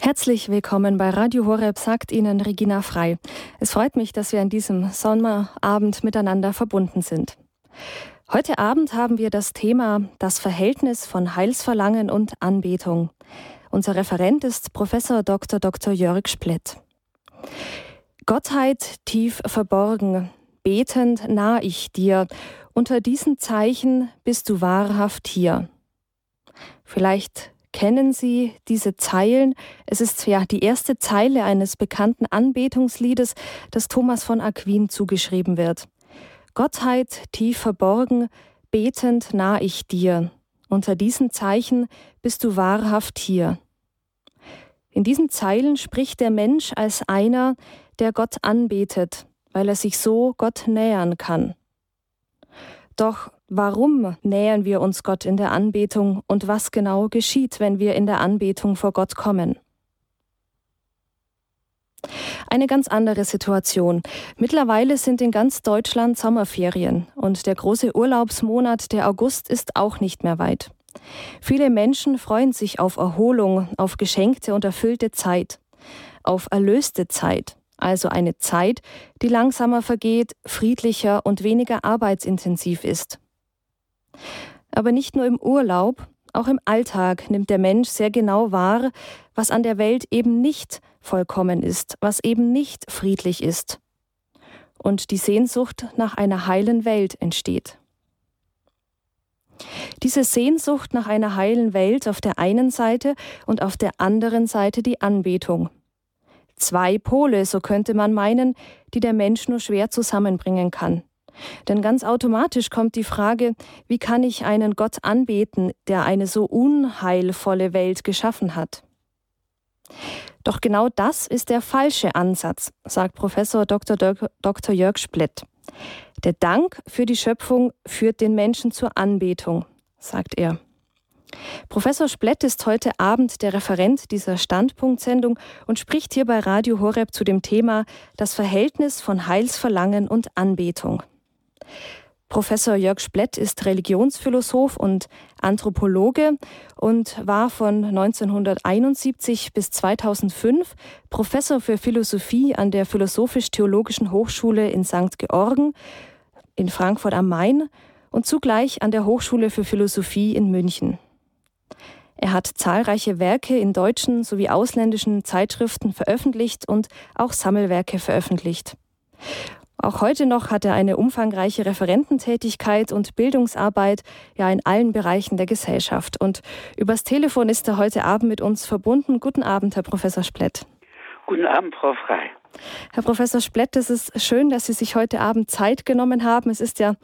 Herzlich willkommen bei Radio Horeb, sagt Ihnen Regina Frei. Es freut mich, dass wir an diesem Sommerabend miteinander verbunden sind. Heute Abend haben wir das Thema das Verhältnis von Heilsverlangen und Anbetung. Unser Referent ist Professor Dr. Dr. Jörg Splett. Gottheit tief verborgen, betend nah ich dir, unter diesen Zeichen bist du wahrhaft hier. Vielleicht Kennen Sie diese Zeilen? Es ist ja die erste Zeile eines bekannten Anbetungsliedes, das Thomas von Aquin zugeschrieben wird. Gottheit tief verborgen, betend nah ich dir. Unter diesen Zeichen bist du wahrhaft hier. In diesen Zeilen spricht der Mensch als einer, der Gott anbetet, weil er sich so Gott nähern kann. Doch warum nähern wir uns Gott in der Anbetung und was genau geschieht, wenn wir in der Anbetung vor Gott kommen? Eine ganz andere Situation. Mittlerweile sind in ganz Deutschland Sommerferien und der große Urlaubsmonat, der August, ist auch nicht mehr weit. Viele Menschen freuen sich auf Erholung, auf geschenkte und erfüllte Zeit, auf erlöste Zeit also eine Zeit, die langsamer vergeht, friedlicher und weniger arbeitsintensiv ist. Aber nicht nur im Urlaub, auch im Alltag nimmt der Mensch sehr genau wahr, was an der Welt eben nicht vollkommen ist, was eben nicht friedlich ist. Und die Sehnsucht nach einer heilen Welt entsteht. Diese Sehnsucht nach einer heilen Welt auf der einen Seite und auf der anderen Seite die Anbetung. Zwei Pole, so könnte man meinen, die der Mensch nur schwer zusammenbringen kann. Denn ganz automatisch kommt die Frage, wie kann ich einen Gott anbeten, der eine so unheilvolle Welt geschaffen hat? Doch genau das ist der falsche Ansatz, sagt Professor Dr. Dr. Jörg Splett. Der Dank für die Schöpfung führt den Menschen zur Anbetung, sagt er. Professor Splett ist heute Abend der Referent dieser Standpunktsendung und spricht hier bei Radio Horeb zu dem Thema das Verhältnis von Heilsverlangen und Anbetung. Professor Jörg Splett ist Religionsphilosoph und Anthropologe und war von 1971 bis 2005 Professor für Philosophie an der Philosophisch-Theologischen Hochschule in St. Georgen in Frankfurt am Main und zugleich an der Hochschule für Philosophie in München. Er hat zahlreiche Werke in deutschen sowie ausländischen Zeitschriften veröffentlicht und auch Sammelwerke veröffentlicht. Auch heute noch hat er eine umfangreiche Referententätigkeit und Bildungsarbeit ja in allen Bereichen der Gesellschaft. Und übers Telefon ist er heute Abend mit uns verbunden. Guten Abend, Herr Professor Splett. Guten Abend, Frau Frei. Herr Professor Splett, es ist schön, dass Sie sich heute Abend Zeit genommen haben. Es ist ja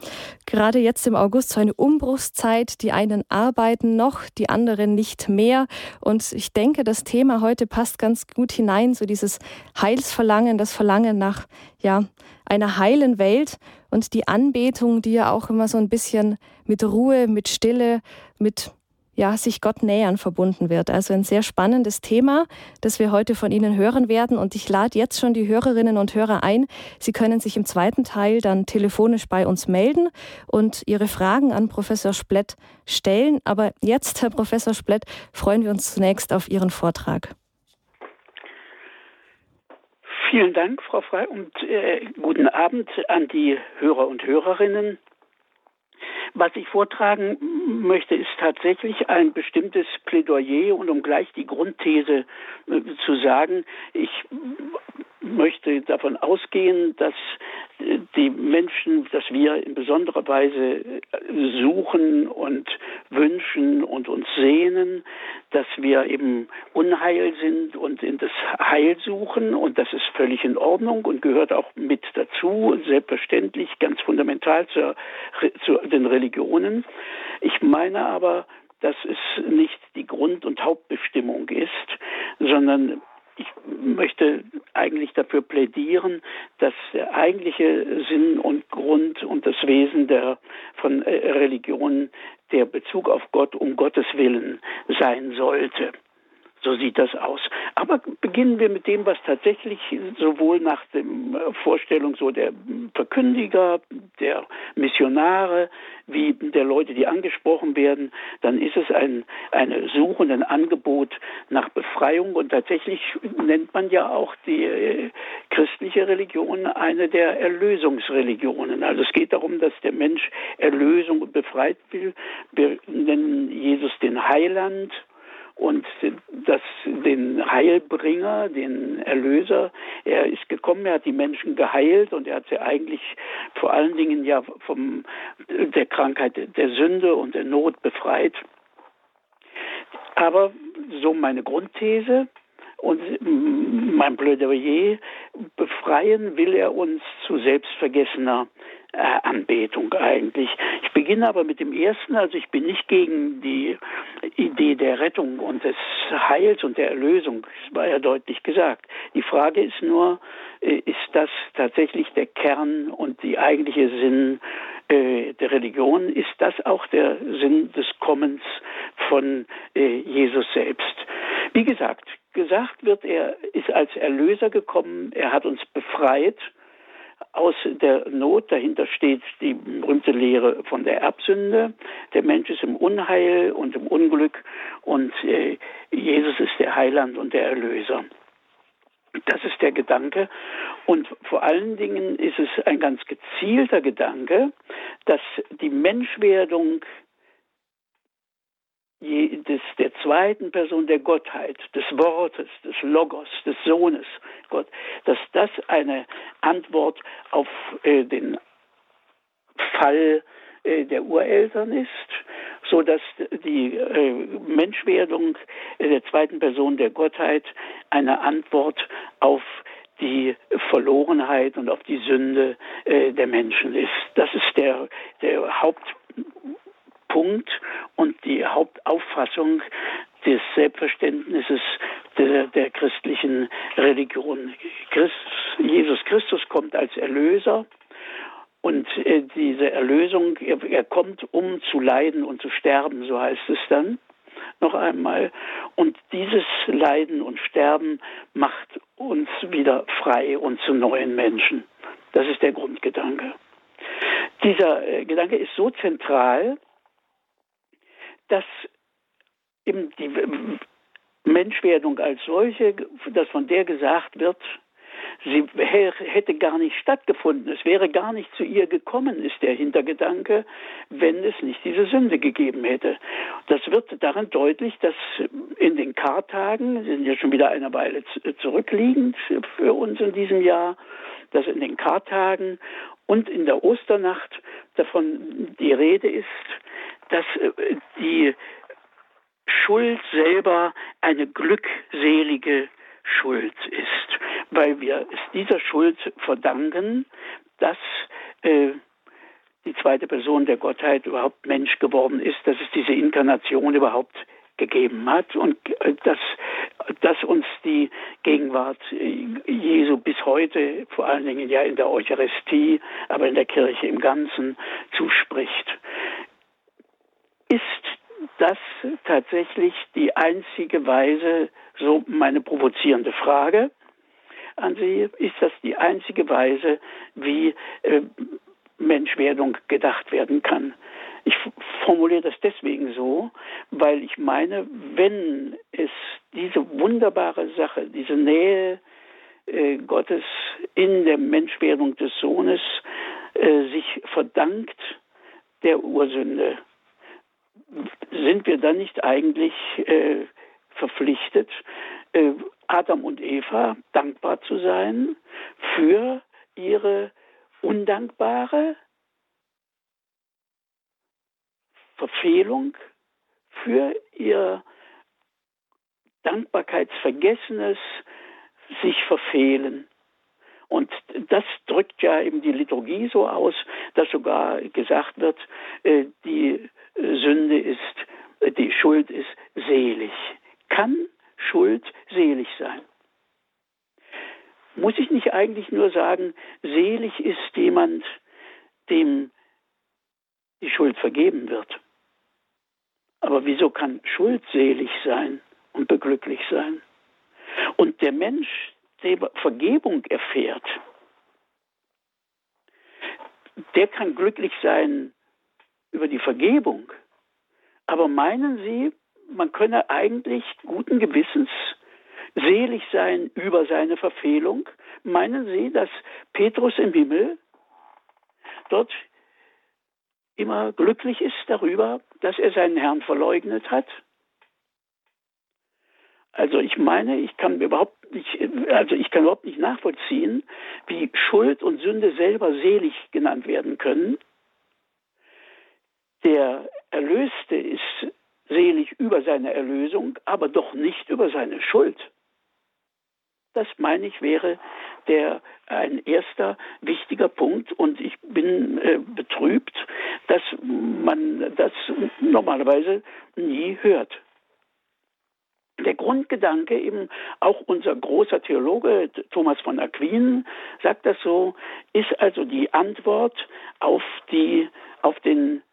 gerade jetzt im August so eine Umbruchszeit. Die einen arbeiten noch, die anderen nicht mehr. Und ich denke, das Thema heute passt ganz gut hinein, so dieses Heilsverlangen, das Verlangen nach ja, einer heilen Welt und die Anbetung, die ja auch immer so ein bisschen mit Ruhe, mit Stille, mit ja, sich Gott nähern verbunden wird. Also ein sehr spannendes Thema, das wir heute von Ihnen hören werden. Und ich lade jetzt schon die Hörerinnen und Hörer ein. Sie können sich im zweiten Teil dann telefonisch bei uns melden und Ihre Fragen an Professor Splett stellen. Aber jetzt, Herr Professor Splett, freuen wir uns zunächst auf Ihren Vortrag. Vielen Dank, Frau Frei, und äh, guten Abend an die Hörer und Hörerinnen. Was ich vortragen möchte, ist tatsächlich ein bestimmtes Plädoyer und um gleich die Grundthese äh, zu sagen, ich möchte davon ausgehen, dass äh, die Menschen, dass wir in besonderer Weise äh, suchen und wünschen und uns sehnen, dass wir eben Unheil sind und in das Heil suchen und das ist völlig in Ordnung und gehört auch mit dazu, selbstverständlich ganz fundamental zur, zu den Religionen. Ich meine aber, dass es nicht die Grund- und Hauptbestimmung ist, sondern ich möchte eigentlich dafür plädieren, dass der eigentliche Sinn und Grund und das Wesen der von äh, Religion der Bezug auf Gott um Gottes Willen sein sollte. So sieht das aus. Aber beginnen wir mit dem, was tatsächlich sowohl nach der Vorstellung so der Verkündiger, der Missionare, wie der Leute, die angesprochen werden, dann ist es ein eine Suche und ein Angebot nach Befreiung. Und tatsächlich nennt man ja auch die äh, christliche Religion eine der Erlösungsreligionen. Also es geht darum, dass der Mensch Erlösung und befreit will. Wir nennen Jesus den Heiland und das, den Heilbringer, den Erlöser. Er ist gekommen, er hat die Menschen geheilt und er hat sie eigentlich vor allen Dingen ja von der Krankheit der Sünde und der Not befreit. Aber so meine Grundthese und mein Plädoyer, befreien will er uns zu selbstvergessener äh, Anbetung eigentlich. Beginne aber mit dem ersten, also ich bin nicht gegen die Idee der Rettung und des Heils und der Erlösung, das war ja deutlich gesagt. Die Frage ist nur, äh, ist das tatsächlich der Kern und die eigentliche Sinn äh, der Religion? Ist das auch der Sinn des Kommens von äh, Jesus selbst? Wie gesagt, gesagt wird, er ist als Erlöser gekommen, er hat uns befreit aus der Not. Dahinter steht die berühmte Lehre von der Erbsünde. Der Mensch ist im Unheil und im Unglück und äh, Jesus ist der Heiland und der Erlöser. Das ist der Gedanke. Und vor allen Dingen ist es ein ganz gezielter Gedanke, dass die Menschwerdung des, der zweiten Person der Gottheit, des Wortes, des Logos, des Sohnes Gott, dass das eine Antwort auf äh, den Fall äh, der Ureltern ist, so dass die äh, Menschwerdung der zweiten Person der Gottheit eine Antwort auf die Verlorenheit und auf die Sünde äh, der Menschen ist. Das ist der, der Haupt Punkt und die Hauptauffassung des Selbstverständnisses der, der christlichen Religion. Christ, Jesus Christus kommt als Erlöser und äh, diese Erlösung, er, er kommt, um zu leiden und zu sterben, so heißt es dann noch einmal. Und dieses Leiden und Sterben macht uns wieder frei und zu neuen Menschen. Das ist der Grundgedanke. Dieser äh, Gedanke ist so zentral, dass eben die Menschwerdung als solche, dass von der gesagt wird, sie hätte gar nicht stattgefunden, es wäre gar nicht zu ihr gekommen, ist der Hintergedanke, wenn es nicht diese Sünde gegeben hätte. Das wird daran deutlich, dass in den Kartagen, sind ja schon wieder eine Weile zurückliegend für uns in diesem Jahr, dass in den Kartagen und in der Osternacht davon die Rede ist, dass äh, die Schuld selber eine glückselige Schuld ist, weil wir es dieser Schuld verdanken, dass äh, die zweite Person der Gottheit überhaupt Mensch geworden ist, dass es diese Inkarnation überhaupt gegeben hat und äh, dass, dass uns die Gegenwart äh, Jesu bis heute, vor allen Dingen ja in der Eucharistie, aber in der Kirche im Ganzen zuspricht. Ist das tatsächlich die einzige Weise, so meine provozierende Frage an Sie, ist das die einzige Weise, wie äh, Menschwerdung gedacht werden kann? Ich formuliere das deswegen so, weil ich meine, wenn es diese wunderbare Sache, diese Nähe äh, Gottes in der Menschwerdung des Sohnes äh, sich verdankt der Ursünde, sind wir dann nicht eigentlich äh, verpflichtet, äh, Adam und Eva dankbar zu sein für ihre undankbare Verfehlung, für ihr Dankbarkeitsvergessenes sich verfehlen. Und das drückt ja eben die Liturgie so aus, dass sogar gesagt wird, äh, die Sünde ist, die Schuld ist selig. Kann Schuld selig sein? Muss ich nicht eigentlich nur sagen, selig ist jemand, dem die Schuld vergeben wird? Aber wieso kann Schuld selig sein? und beglücklich sein. Und der Mensch, der Vergebung erfährt, der kann glücklich sein über die Vergebung. Aber meinen Sie, man könne eigentlich guten Gewissens selig sein über seine Verfehlung? Meinen Sie, dass Petrus im Himmel dort immer glücklich ist darüber, dass er seinen Herrn verleugnet hat? Also ich meine, ich kann überhaupt nicht, also ich kann überhaupt nicht nachvollziehen, wie Schuld und Sünde selber selig genannt werden können. Der Erlöste ist selig über seine Erlösung, aber doch nicht über seine Schuld. Das meine ich wäre der ein erster wichtiger Punkt und ich bin äh, betrübt, dass man das normalerweise nie hört. Der Grundgedanke, eben auch unser großer Theologe Thomas von Aquin sagt das so, ist also die Antwort auf, die, auf den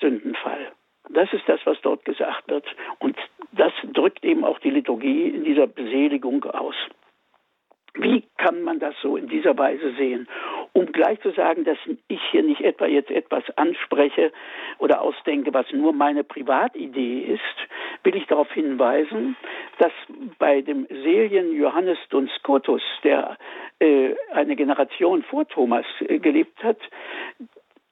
Sündenfall. Das ist das, was dort gesagt wird. Und das drückt eben auch die Liturgie in dieser Beseligung aus. Wie kann man das so in dieser Weise sehen? Um gleich zu sagen, dass ich hier nicht etwa jetzt etwas anspreche oder ausdenke, was nur meine Privatidee ist, will ich darauf hinweisen, dass bei dem Serien Johannes Duns Scotus, der äh, eine Generation vor Thomas äh, gelebt hat,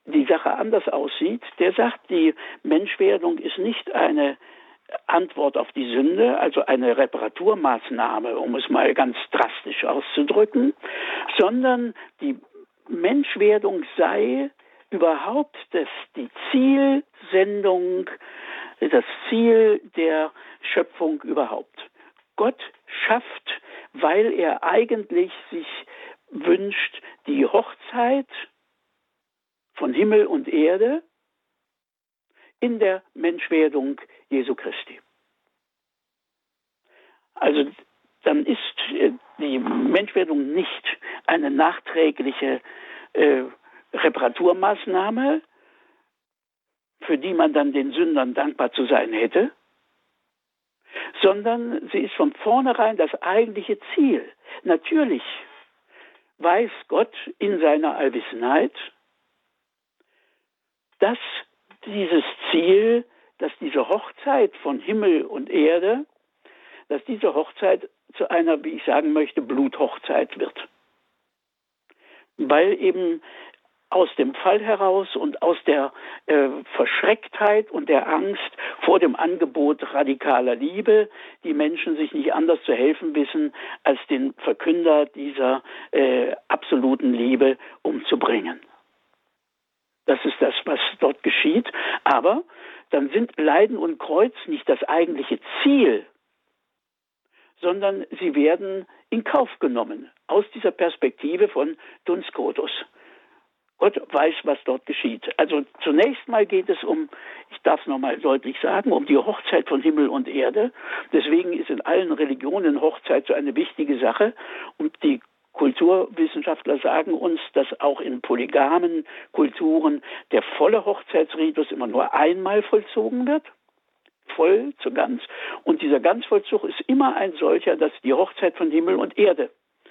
die Sache anders aussieht. Der sagt, die Menschwerdung ist nicht eine Antwort auf die Sünde, also eine Reparaturmaßnahme, um es mal ganz drastisch auszudrücken, sondern die Menschwerdung sei überhaupt das, die Zielsendung, das Ziel der Schöpfung überhaupt. Gott schafft, weil er eigentlich sich wünscht, die Hochzeit von Himmel und Erde in der Menschwerdung Jesu Christi. Also dann ist äh, die Menschwerdung nicht eine nachträgliche äh, Reparaturmaßnahme, für die man dann den Sündern dankbar zu sein hätte, sondern sie ist von vornherein das eigentliche Ziel. Natürlich weiß Gott in seiner Allwissenheit, dass dieses Ziel, dass diese Hochzeit von Himmel und Erde, dass diese Hochzeit zu einer, wie ich sagen möchte, Bluthochzeit wird. Weil eben aus dem Fall heraus und aus der äh, Verschrecktheit und der Angst vor dem Angebot radikaler Liebe die Menschen sich nicht anders zu helfen wissen, als den Verkünder dieser äh, absoluten Liebe umzubringen. Das ist das, was dort geschieht. Aber dann sind Leiden und Kreuz nicht das eigentliche Ziel, sondern sie werden in Kauf genommen aus dieser Perspektive von Duns Scotus. Gott weiß, was dort geschieht. Also zunächst mal geht es um, ich darf es nochmal deutlich sagen, um die Hochzeit von Himmel und Erde. Deswegen ist in allen Religionen Hochzeit so eine wichtige Sache. Und die Kulturwissenschaftler sagen uns, dass auch in polygamen Kulturen der volle Hochzeitsritus immer nur einmal vollzogen wird. Voll zu ganz. Und dieser Ganzvollzug ist immer ein solcher, dass die Hochzeit von Himmel und Erde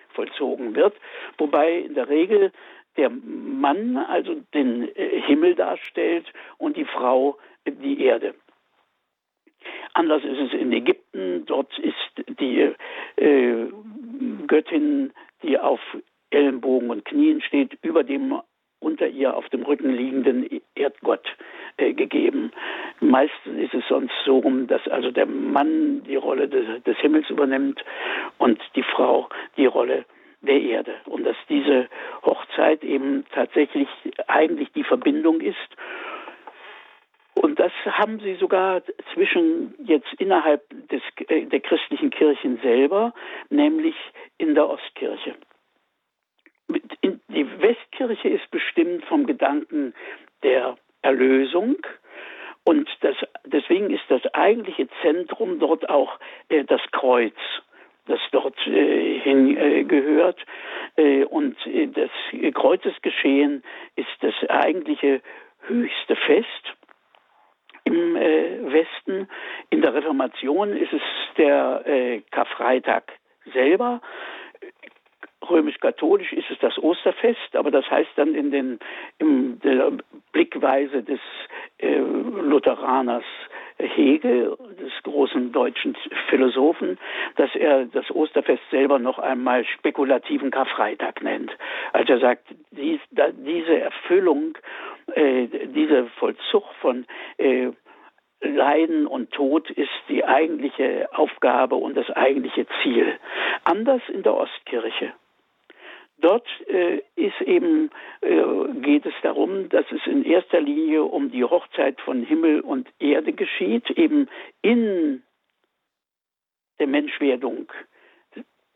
vollzogen wird. Wobei in der Regel der Mann also den äh, Himmel darstellt und die Frau die Erde. Anders ist es in Ägypten. Dort ist die äh, Göttin die auf Ellenbogen und Knien steht, über dem unter ihr auf dem Rücken liegenden Erdgott äh, gegeben. Meistens ist es sonst so rum, dass also der Mann die Rolle des, des Himmels übernimmt und die Frau die Rolle der Erde. Und dass diese Hochzeit eben tatsächlich eigentlich die Verbindung ist. Und das haben sie sogar zwischen jetzt innerhalb des, äh, der christlichen Kirchen selber, nämlich in der Ostkirche. Die Westkirche ist bestimmt vom Gedanken der Erlösung und das, deswegen ist das eigentliche Zentrum dort auch äh, das Kreuz, das dort äh, hingehört. Äh, und äh, das Kreuzesgeschehen ist das eigentliche höchste Fest im äh, Westen. In der Reformation ist es der äh, Karfreitag selber. Römisch-katholisch ist es das Osterfest, aber das heißt dann in den, in der Blickweise des äh, Lutheraners Hegel, des großen deutschen Philosophen, dass er das Osterfest selber noch einmal spekulativen Karfreitag nennt. Also er sagt, dies, da, diese Erfüllung, äh, dieser Vollzug von äh, Leiden und Tod ist die eigentliche Aufgabe und das eigentliche Ziel. Anders in der Ostkirche. Dort äh, ist eben, äh, geht es darum, dass es in erster Linie um die Hochzeit von Himmel und Erde geschieht, eben in der Menschwerdung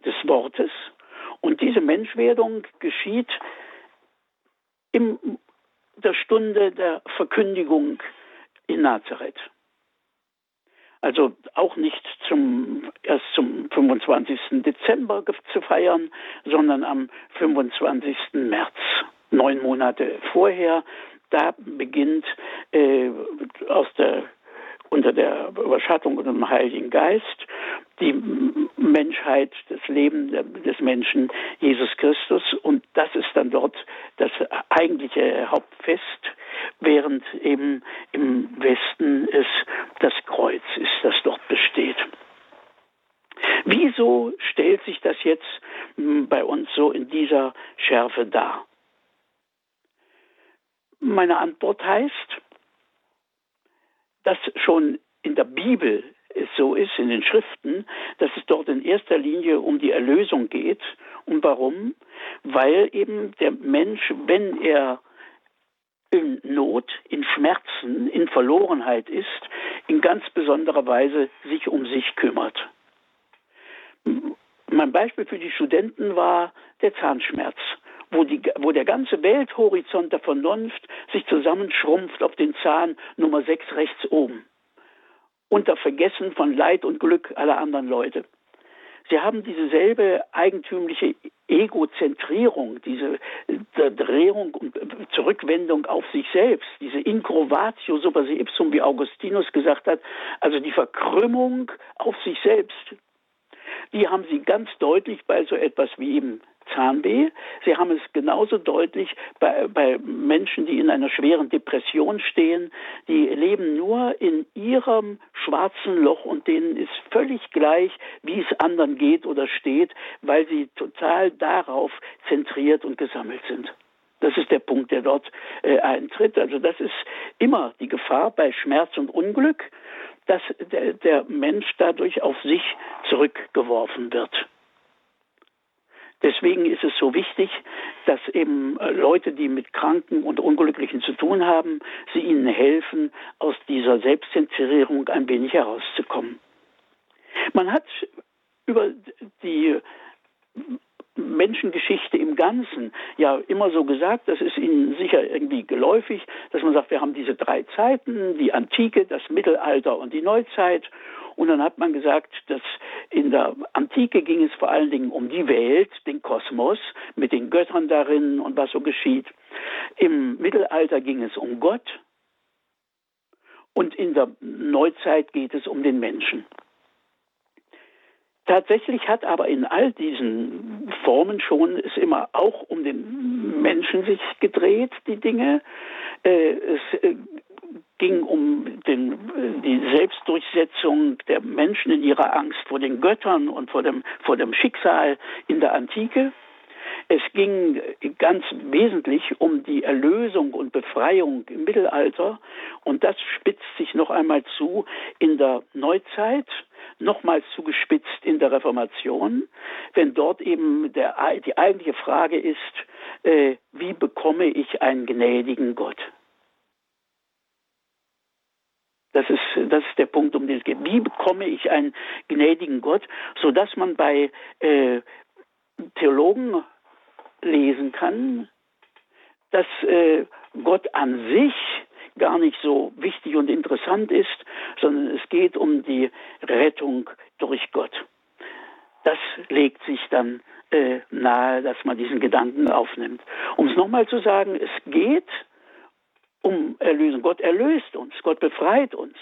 des Wortes. Und diese Menschwerdung geschieht in der Stunde der Verkündigung in Nazareth. Also auch nicht zum, erst zum 25. Dezember zu feiern, sondern am 25. März, neun Monate vorher. Da beginnt äh, aus der unter der Überschattung und dem Heiligen Geist die Menschheit, das Leben des Menschen, Jesus Christus. Und das ist dann dort das eigentliche Hauptfest, während eben im Westen es das Kreuz ist, das dort besteht. Wieso stellt sich das jetzt bei uns so in dieser Schärfe dar? Meine Antwort heißt, dass schon in der Bibel es so ist, in den Schriften, dass es dort in erster Linie um die Erlösung geht. Und warum? Weil eben der Mensch, wenn er in Not, in Schmerzen, in Verlorenheit ist, in ganz besonderer Weise sich um sich kümmert. Mein Beispiel für die Studenten war der Zahnschmerz wo, die, wo der ganze Welthorizont der Vernunft sich zusammenschrumpft auf den Zahn Nummer 6 rechts oben. Unter Vergessen von Leid und Glück aller anderen Leute. Sie haben dieselbe eigentümliche Egozentrierung, diese Drehung und Zurückwendung auf sich selbst, diese Incrovatio super se ipsum, wie Augustinus gesagt hat, also die Verkrümmung auf sich selbst. Die haben sie ganz deutlich bei so etwas wie eben Zahnweh. Sie haben es genauso deutlich bei, bei Menschen, die in einer schweren Depression stehen. Die leben nur in ihrem schwarzen Loch und denen ist völlig gleich, wie es anderen geht oder steht, weil sie total darauf zentriert und gesammelt sind. Das ist der Punkt, der dort äh, eintritt. Also das ist immer die Gefahr bei Schmerz und Unglück, dass der, der Mensch dadurch auf sich zurückgeworfen wird. Deswegen ist es so wichtig, dass eben äh, Leute, die mit Kranken und Unglücklichen zu tun haben, sie ihnen helfen, aus dieser Selbstzentrierung ein wenig herauszukommen. Man hat über die Menschengeschichte im Ganzen ja immer so gesagt, das ist Ihnen sicher irgendwie geläufig, dass man sagt, wir haben diese drei Zeiten, die Antike, das Mittelalter und die Neuzeit. Und dann hat man gesagt, dass in der Antike ging es vor allen Dingen um die Welt, den Kosmos, mit den Göttern darin und was so geschieht. Im Mittelalter ging es um Gott. Und in der Neuzeit geht es um den Menschen. Tatsächlich hat aber in all diesen Formen schon es immer auch um den Menschen sich gedreht, die Dinge. Äh, es äh, ging um den, die Selbstdurchsetzung der Menschen in ihrer Angst vor den Göttern und vor dem, vor dem Schicksal in der Antike. Es ging ganz wesentlich um die Erlösung und Befreiung im Mittelalter und das spitzt sich noch einmal zu in der Neuzeit, nochmals zugespitzt in der Reformation, wenn dort eben der, die eigentliche Frage ist, äh, wie bekomme ich einen gnädigen Gott? Das ist, das ist der Punkt, um den es geht. Wie bekomme ich einen gnädigen Gott, sodass man bei äh, Theologen lesen kann, dass äh, Gott an sich gar nicht so wichtig und interessant ist, sondern es geht um die Rettung durch Gott. Das legt sich dann äh, nahe, dass man diesen Gedanken aufnimmt. Um es nochmal zu sagen, es geht um Erlösung. Gott erlöst uns, Gott befreit uns.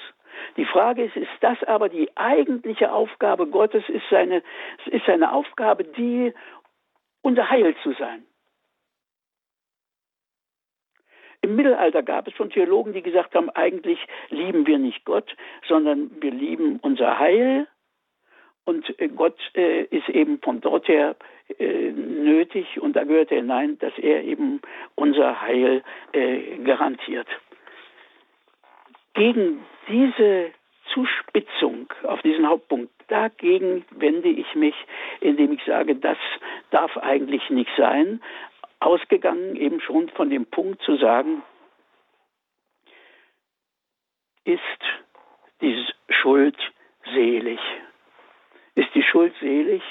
Die Frage ist, ist das aber die eigentliche Aufgabe Gottes? Ist seine, ist seine Aufgabe die, unser Heil zu sein? Im Mittelalter gab es schon Theologen, die gesagt haben, eigentlich lieben wir nicht Gott, sondern wir lieben unser Heil. Und äh, Gott äh, ist eben von dort her äh, nötig und da gehört er hinein, dass er eben unser Heil äh, garantiert. Gegen diese Zuspitzung auf diesen Hauptpunkt, dagegen wende ich mich, indem ich sage, das darf eigentlich nicht sein ausgegangen eben schon von dem Punkt zu sagen, ist die Schuld selig? Ist die Schuld selig?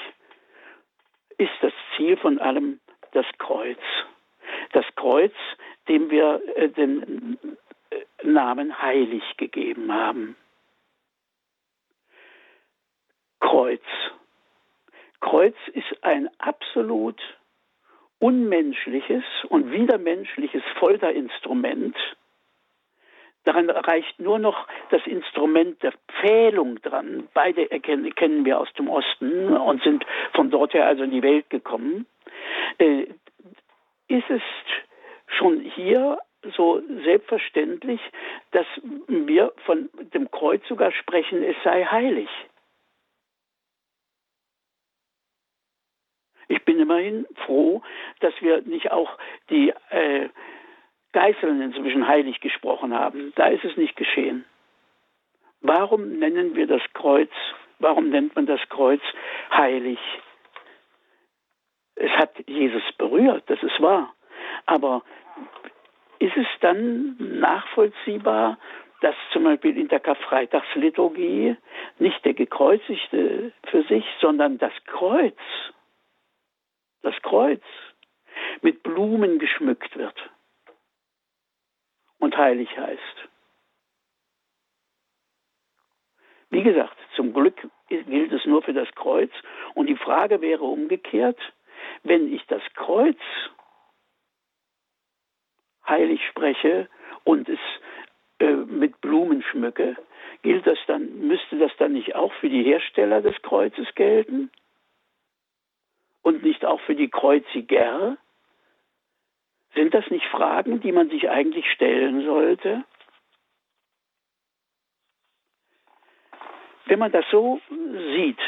Ist das Ziel von allem das Kreuz? Das Kreuz, dem wir äh, den äh, Namen heilig gegeben haben. Kreuz. Kreuz ist ein absolut unmenschliches und widermenschliches Folterinstrument. Daran reicht nur noch das Instrument der Pfählung dran. Beide erkennen, kennen wir aus dem Osten und sind von dort her also in die Welt gekommen. Äh, ist es schon hier so selbstverständlich, dass wir von dem Kreuz sogar sprechen, es sei heilig. Ich bin immerhin froh, dass wir nicht auch die äh, Geißeln inzwischen heilig gesprochen haben. Da ist es nicht geschehen. Warum nennen wir das Kreuz, warum nennt man das Kreuz heilig? Es hat Jesus berührt, das ist wahr. Aber ist es dann nachvollziehbar, dass zum Beispiel in der Karfreitagsliturgie nicht der Gekreuzigte für sich, sondern das Kreuz das Kreuz, mit Blumen geschmückt wird und heilig heißt. Wie gesagt, zum Glück gilt es nur für das Kreuz. Und die Frage wäre umgekehrt, wenn ich das Kreuz heilig spreche und es äh, mit Blumen schmücke, gilt das dann, müsste das dann nicht auch für die Hersteller des Kreuzes gelten? Und nicht auch für die Kreuziger? Sind das nicht Fragen, die man sich eigentlich stellen sollte? Wenn man das so sieht,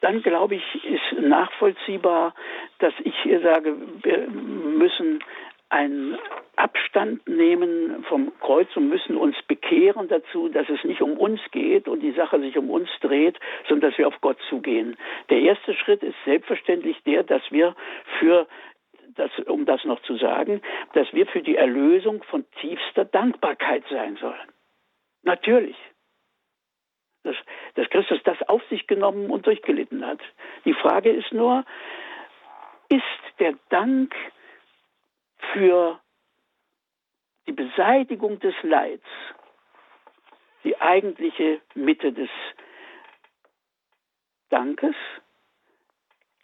dann glaube ich, ist nachvollziehbar, dass ich hier sage, wir müssen einen Abstand nehmen vom Kreuz und müssen uns bekehren dazu, dass es nicht um uns geht und die Sache sich um uns dreht, sondern dass wir auf Gott zugehen. Der erste Schritt ist selbstverständlich der, dass wir für das, um das noch zu sagen, dass wir für die Erlösung von tiefster Dankbarkeit sein sollen. Natürlich. Dass, dass Christus das auf sich genommen und durchgelitten hat. Die Frage ist nur, ist der Dank für die Beseitigung des Leids die eigentliche Mitte des Dankes?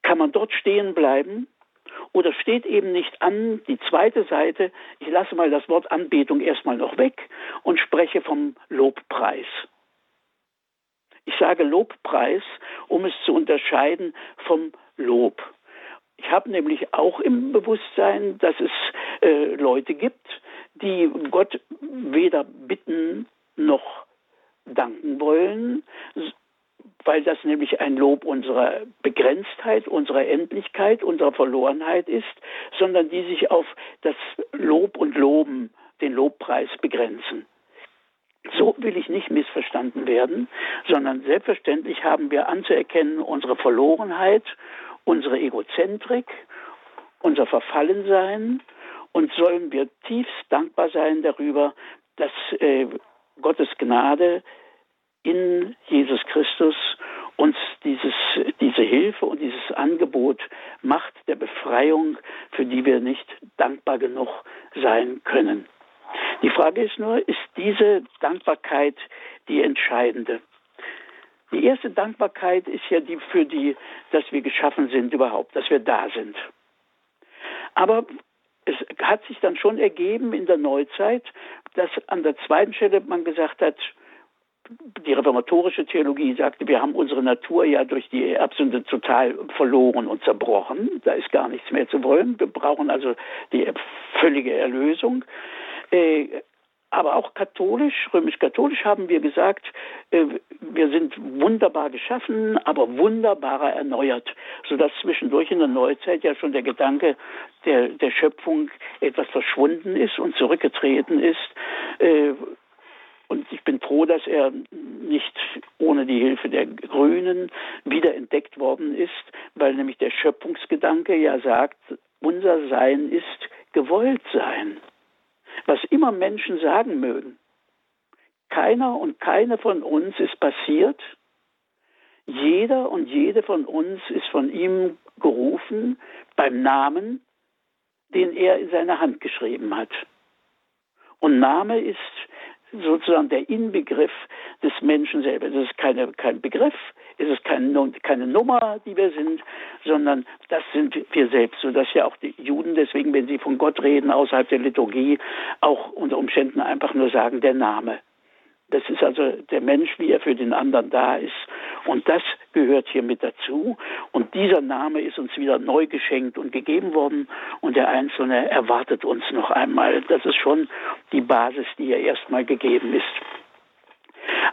Kann man dort stehen bleiben? Oder steht eben nicht an die zweite Seite, ich lasse mal das Wort Anbetung erstmal noch weg und spreche vom Lobpreis. Ich sage Lobpreis, um es zu unterscheiden vom Lob. Ich habe nämlich auch im Bewusstsein, dass es äh, Leute gibt, die Gott weder bitten noch danken wollen, weil das nämlich ein Lob unserer Begrenztheit, unserer Endlichkeit, unserer Verlorenheit ist, sondern die sich auf das Lob und Loben, den Lobpreis begrenzen. So will ich nicht missverstanden werden, sondern selbstverständlich haben wir anzuerkennen unsere Verlorenheit unsere Egozentrik, unser Verfallensein und sollen wir tiefst dankbar sein darüber, dass äh, Gottes Gnade in Jesus Christus uns dieses, diese Hilfe und dieses Angebot macht der Befreiung, für die wir nicht dankbar genug sein können. Die Frage ist nur, ist diese Dankbarkeit die entscheidende? Die erste Dankbarkeit ist ja die für die, dass wir geschaffen sind überhaupt, dass wir da sind. Aber es hat sich dann schon ergeben in der Neuzeit, dass an der zweiten Stelle man gesagt hat, die reformatorische Theologie sagte, wir haben unsere Natur ja durch die Erbsünde total verloren und zerbrochen. Da ist gar nichts mehr zu wollen. Wir brauchen also die völlige Erlösung. Äh, aber auch katholisch, römisch-katholisch haben wir gesagt, äh, wir sind wunderbar geschaffen, aber wunderbarer erneuert, sodass zwischendurch in der Neuzeit ja schon der Gedanke der, der Schöpfung etwas verschwunden ist und zurückgetreten ist. Äh, und ich bin froh, dass er nicht ohne die Hilfe der Grünen wiederentdeckt worden ist, weil nämlich der Schöpfungsgedanke ja sagt, unser Sein ist gewollt sein. Was immer Menschen sagen mögen, keiner und keine von uns ist passiert. Jeder und jede von uns ist von ihm gerufen beim Namen, den er in seine Hand geschrieben hat. Und Name ist sozusagen der Inbegriff des Menschen selber. Das ist keine, kein Begriff, es ist keine, keine Nummer, die wir sind, sondern das sind wir selbst, sodass ja auch die Juden deswegen, wenn sie von Gott reden, außerhalb der Liturgie, auch unter Umständen einfach nur sagen, der Name. Das ist also der Mensch, wie er für den anderen da ist. Und das gehört hier mit dazu. Und dieser Name ist uns wieder neu geschenkt und gegeben worden. Und der Einzelne erwartet uns noch einmal. Das ist schon die Basis, die ja erstmal gegeben ist.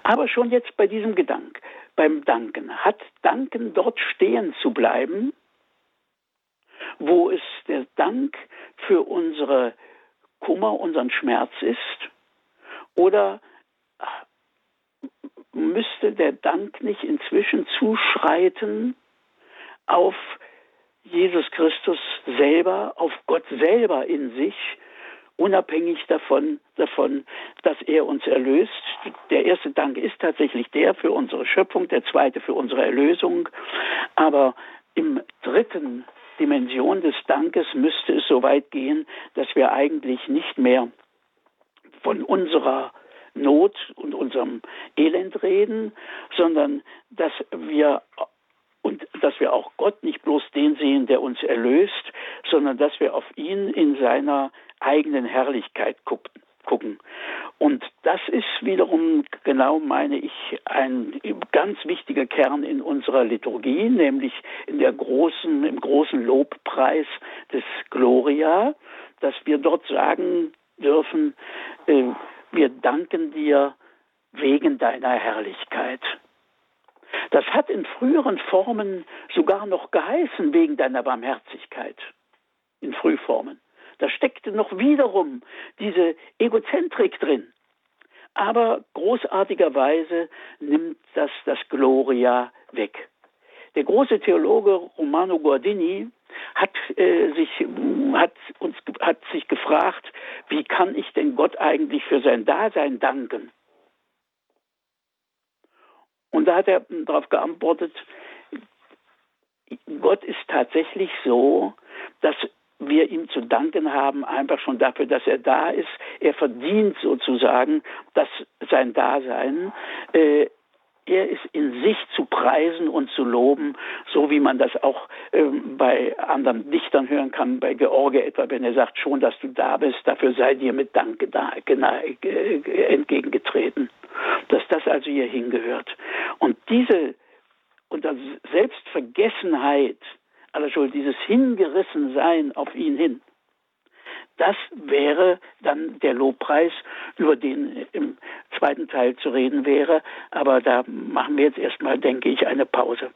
Aber schon jetzt bei diesem Gedanken, beim Danken, hat Danken dort stehen zu bleiben, wo es der Dank für unsere Kummer, unseren Schmerz ist? Oder müsste der Dank nicht inzwischen zuschreiten auf Jesus Christus selber, auf Gott selber in sich, unabhängig davon, davon, dass er uns erlöst. Der erste Dank ist tatsächlich der für unsere Schöpfung, der zweite für unsere Erlösung. Aber im dritten Dimension des Dankes müsste es so weit gehen, dass wir eigentlich nicht mehr von unserer Not und unserem Elend reden, sondern dass wir und dass wir auch Gott nicht bloß den sehen, der uns erlöst, sondern dass wir auf ihn in seiner eigenen Herrlichkeit gucken. Und das ist wiederum genau, meine ich, ein ganz wichtiger Kern in unserer Liturgie, nämlich in der großen, im großen Lobpreis des Gloria, dass wir dort sagen dürfen, äh, wir danken dir wegen deiner Herrlichkeit. Das hat in früheren Formen sogar noch geheißen wegen deiner Barmherzigkeit. In Frühformen. Da steckte noch wiederum diese Egozentrik drin. Aber großartigerweise nimmt das das Gloria weg. Der große Theologe Romano Guardini hat, äh, sich, hat, uns, hat sich gefragt, wie kann ich denn Gott eigentlich für sein Dasein danken? Und da hat er darauf geantwortet, Gott ist tatsächlich so, dass wir ihm zu danken haben, einfach schon dafür, dass er da ist. Er verdient sozusagen dass sein Dasein. Äh, er ist in sich zu preisen und zu loben, so wie man das auch ähm, bei anderen Dichtern hören kann, bei George etwa, wenn er sagt, schon, dass du da bist, dafür sei dir mit Dank entgegengetreten. Dass das also hier hingehört. Und diese das Selbstvergessenheit aller Schuld, dieses Hingerissensein auf ihn hin, das wäre dann der Lobpreis, über den im zweiten Teil zu reden wäre. Aber da machen wir jetzt erstmal, denke ich, eine Pause.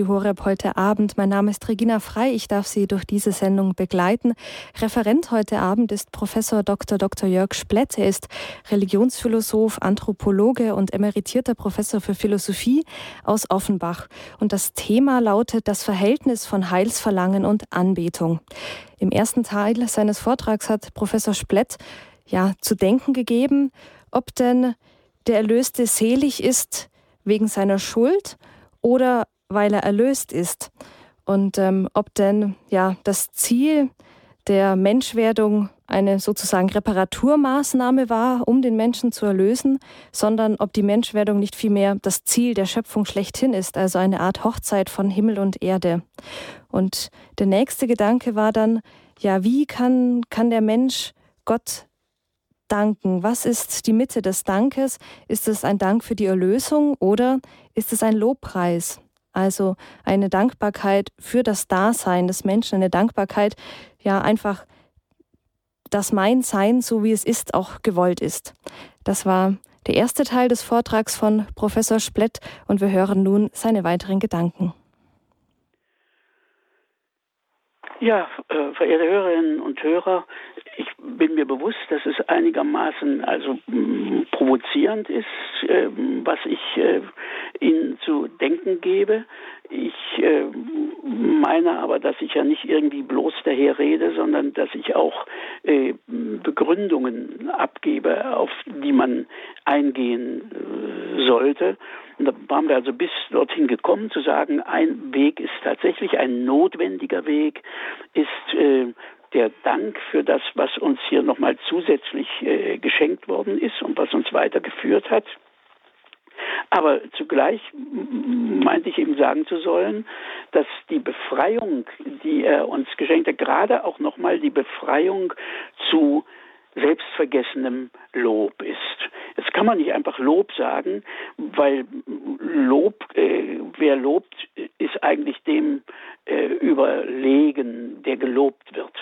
Radio Horeb heute Abend. Mein Name ist Regina Frei. Ich darf Sie durch diese Sendung begleiten. Referent heute Abend ist Professor Dr. Dr. Jörg Splett. Er ist Religionsphilosoph, Anthropologe und emeritierter Professor für Philosophie aus Offenbach. Und das Thema lautet das Verhältnis von Heilsverlangen und Anbetung. Im ersten Teil seines Vortrags hat Professor Splett ja zu denken gegeben, ob denn der Erlöste selig ist wegen seiner Schuld oder weil er erlöst ist. Und ähm, ob denn ja das Ziel der Menschwerdung eine sozusagen Reparaturmaßnahme war, um den Menschen zu erlösen, sondern ob die Menschwerdung nicht vielmehr das Ziel der Schöpfung schlechthin ist, also eine Art Hochzeit von Himmel und Erde. Und der nächste Gedanke war dann, ja, wie kann, kann der Mensch Gott danken? Was ist die Mitte des Dankes? Ist es ein Dank für die Erlösung oder ist es ein Lobpreis? Also eine Dankbarkeit für das Dasein des Menschen, eine Dankbarkeit, ja einfach, dass mein Sein, so wie es ist, auch gewollt ist. Das war der erste Teil des Vortrags von Professor Splett und wir hören nun seine weiteren Gedanken. Ja, äh, verehrte Hörerinnen und Hörer, ich bin mir bewusst, dass es einigermaßen also mh, provozierend ist, äh, was ich äh, Ihnen zu denken gebe. Ich äh, meine aber, dass ich ja nicht irgendwie bloß daher rede, sondern dass ich auch äh, Begründungen abgebe, auf die man eingehen äh, sollte. Und da waren wir also bis dorthin gekommen, zu sagen, ein Weg ist tatsächlich ein notwendiger Weg, ist äh, der Dank für das, was uns hier nochmal zusätzlich äh, geschenkt worden ist und was uns weitergeführt hat. Aber zugleich meinte ich eben sagen zu sollen, dass die Befreiung, die er uns geschenkt hat, gerade auch nochmal die Befreiung zu selbstvergessenem Lob ist. Jetzt kann man nicht einfach Lob sagen, weil Lob, äh, wer lobt, ist eigentlich dem äh, überlegen, der gelobt wird.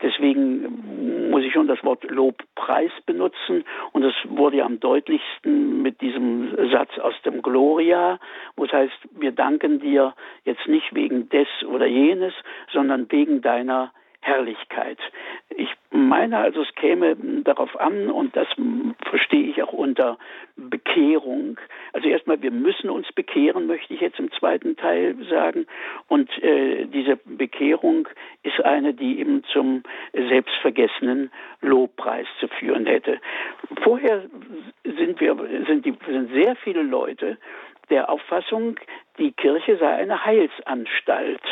Deswegen muss ich schon das Wort Lobpreis benutzen und das wurde ja am deutlichsten mit diesem Satz aus dem Gloria, wo es heißt, wir danken dir jetzt nicht wegen des oder jenes, sondern wegen deiner Herrlichkeit. Ich meine also, es käme darauf an, und das verstehe ich auch unter Bekehrung. Also erstmal, wir müssen uns bekehren, möchte ich jetzt im zweiten Teil sagen. Und äh, diese Bekehrung ist eine, die eben zum selbstvergessenen Lobpreis zu führen hätte. Vorher sind wir, sind, die, sind sehr viele Leute der Auffassung, die Kirche sei eine Heilsanstalt.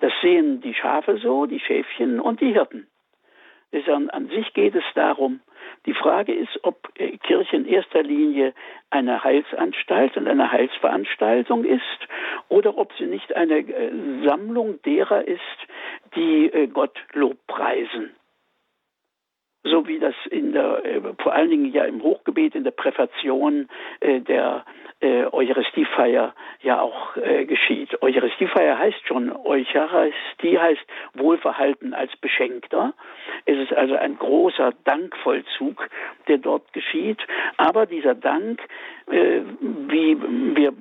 Das sehen die Schafe so, die Schäfchen und die Hirten. An, an sich geht es darum, die Frage ist, ob äh, Kirche in erster Linie eine Heilsanstalt und eine Heilsveranstaltung ist oder ob sie nicht eine äh, Sammlung derer ist, die äh, Gott Lobpreisen so wie das in der, vor allen Dingen ja im Hochgebet, in der Präfation der äh, Eucharistiefeier ja auch äh, geschieht. Eucharistiefeier heißt schon, Eucharistie heißt Wohlverhalten als Beschenkter. Es ist also ein großer Dankvollzug, der dort geschieht. Aber dieser Dank, äh, wie wir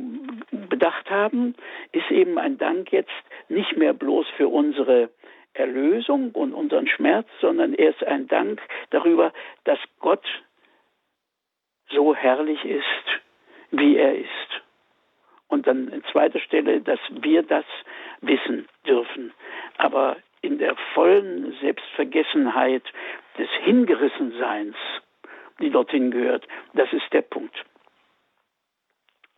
bedacht haben, ist eben ein Dank jetzt nicht mehr bloß für unsere Erlösung und unseren Schmerz, sondern er ist ein Dank darüber, dass Gott so herrlich ist, wie er ist. Und dann in zweiter Stelle, dass wir das wissen dürfen. Aber in der vollen Selbstvergessenheit des Hingerissenseins, die dorthin gehört, das ist der Punkt.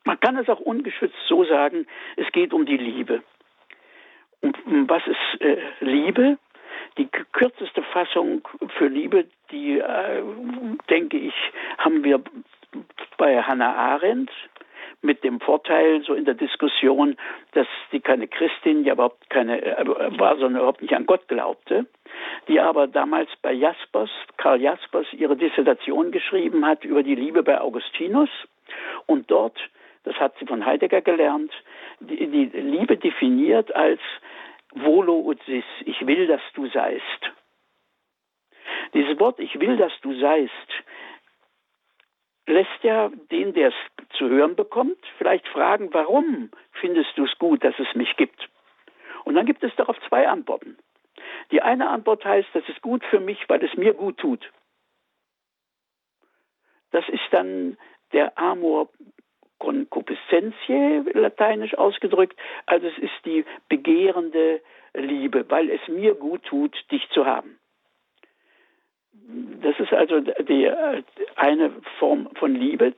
Man kann es auch ungeschützt so sagen, es geht um die Liebe. Und was ist äh, Liebe? Die kürzeste Fassung für Liebe, die, äh, denke ich, haben wir bei Hannah Arendt mit dem Vorteil so in der Diskussion, dass sie keine Christin, ja überhaupt keine äh, war, sondern überhaupt nicht an Gott glaubte, die aber damals bei Jaspers, Karl Jaspers, ihre Dissertation geschrieben hat über die Liebe bei Augustinus und dort, das hat sie von Heidegger gelernt, die, die Liebe definiert als Volo ut sis, ich will, dass du seist. Dieses Wort, ich will, dass du seist, lässt ja den, der es zu hören bekommt, vielleicht fragen, warum findest du es gut, dass es mich gibt? Und dann gibt es darauf zwei Antworten. Die eine Antwort heißt, das ist gut für mich, weil es mir gut tut. Das ist dann der Amor concupiscentiae, lateinisch ausgedrückt. Also es ist die begehrende Liebe, weil es mir gut tut, dich zu haben. Das ist also die eine Form von Liebe.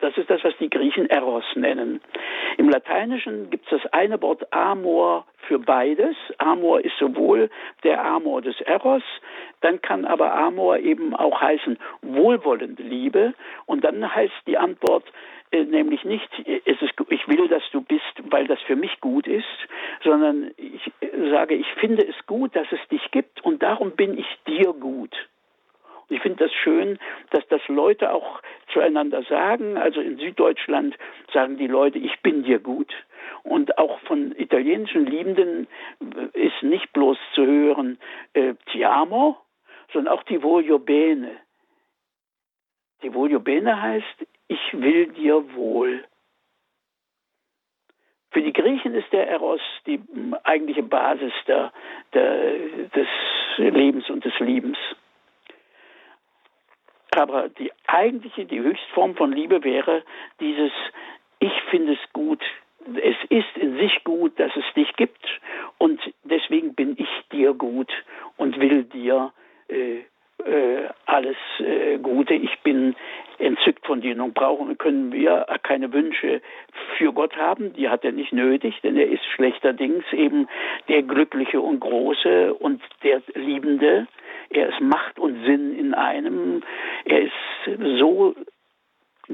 Das ist das, was die Griechen Eros nennen. Im Lateinischen gibt es das eine Wort Amor für beides. Amor ist sowohl der Amor des Eros, dann kann aber Amor eben auch heißen wohlwollende Liebe. Und dann heißt die Antwort äh, nämlich nicht, es ist, ich will, dass du bist, weil das für mich gut ist, sondern ich sage, ich finde es gut, dass es dich gibt und darum bin ich dir gut. Ich finde das schön, dass das Leute auch zueinander sagen. Also in Süddeutschland sagen die Leute, ich bin dir gut. Und auch von italienischen Liebenden ist nicht bloß zu hören, äh, ti amo, sondern auch die voglio bene. Die voglio bene heißt, ich will dir wohl. Für die Griechen ist der Eros die eigentliche Basis der, der, des Lebens und des Liebens. Aber die eigentliche, die Höchstform von Liebe wäre dieses, ich finde es gut, es ist in sich gut, dass es dich gibt und deswegen bin ich dir gut und will dir äh, äh, alles äh, Gute. Ich bin entzückt von dir. Nun brauchen können wir keine Wünsche für Gott haben, die hat er nicht nötig, denn er ist schlechterdings eben der Glückliche und Große und der Liebende. Er ist Macht und Sinn in einem. Er ist so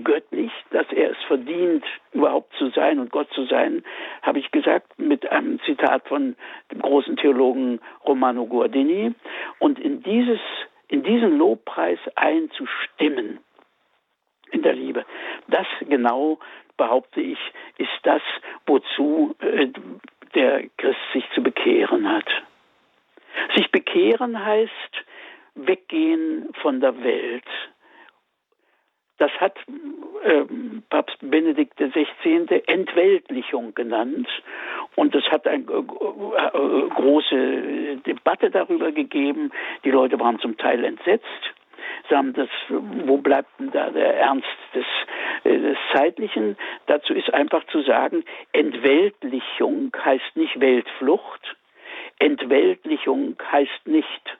göttlich, dass er es verdient, überhaupt zu sein und Gott zu sein, habe ich gesagt, mit einem Zitat von dem großen Theologen Romano Guardini. Und in, dieses, in diesen Lobpreis einzustimmen, in der Liebe, das genau, behaupte ich, ist das, wozu äh, der Christ sich zu bekehren hat. Sich bekehren heißt weggehen von der Welt. Das hat äh, Papst Benedikt XVI. Entweltlichung genannt. Und es hat eine äh, äh, große Debatte darüber gegeben. Die Leute waren zum Teil entsetzt. Sagen, das, wo bleibt denn da der Ernst des, äh, des Zeitlichen? Dazu ist einfach zu sagen, Entweltlichung heißt nicht Weltflucht, Entweltlichung heißt nicht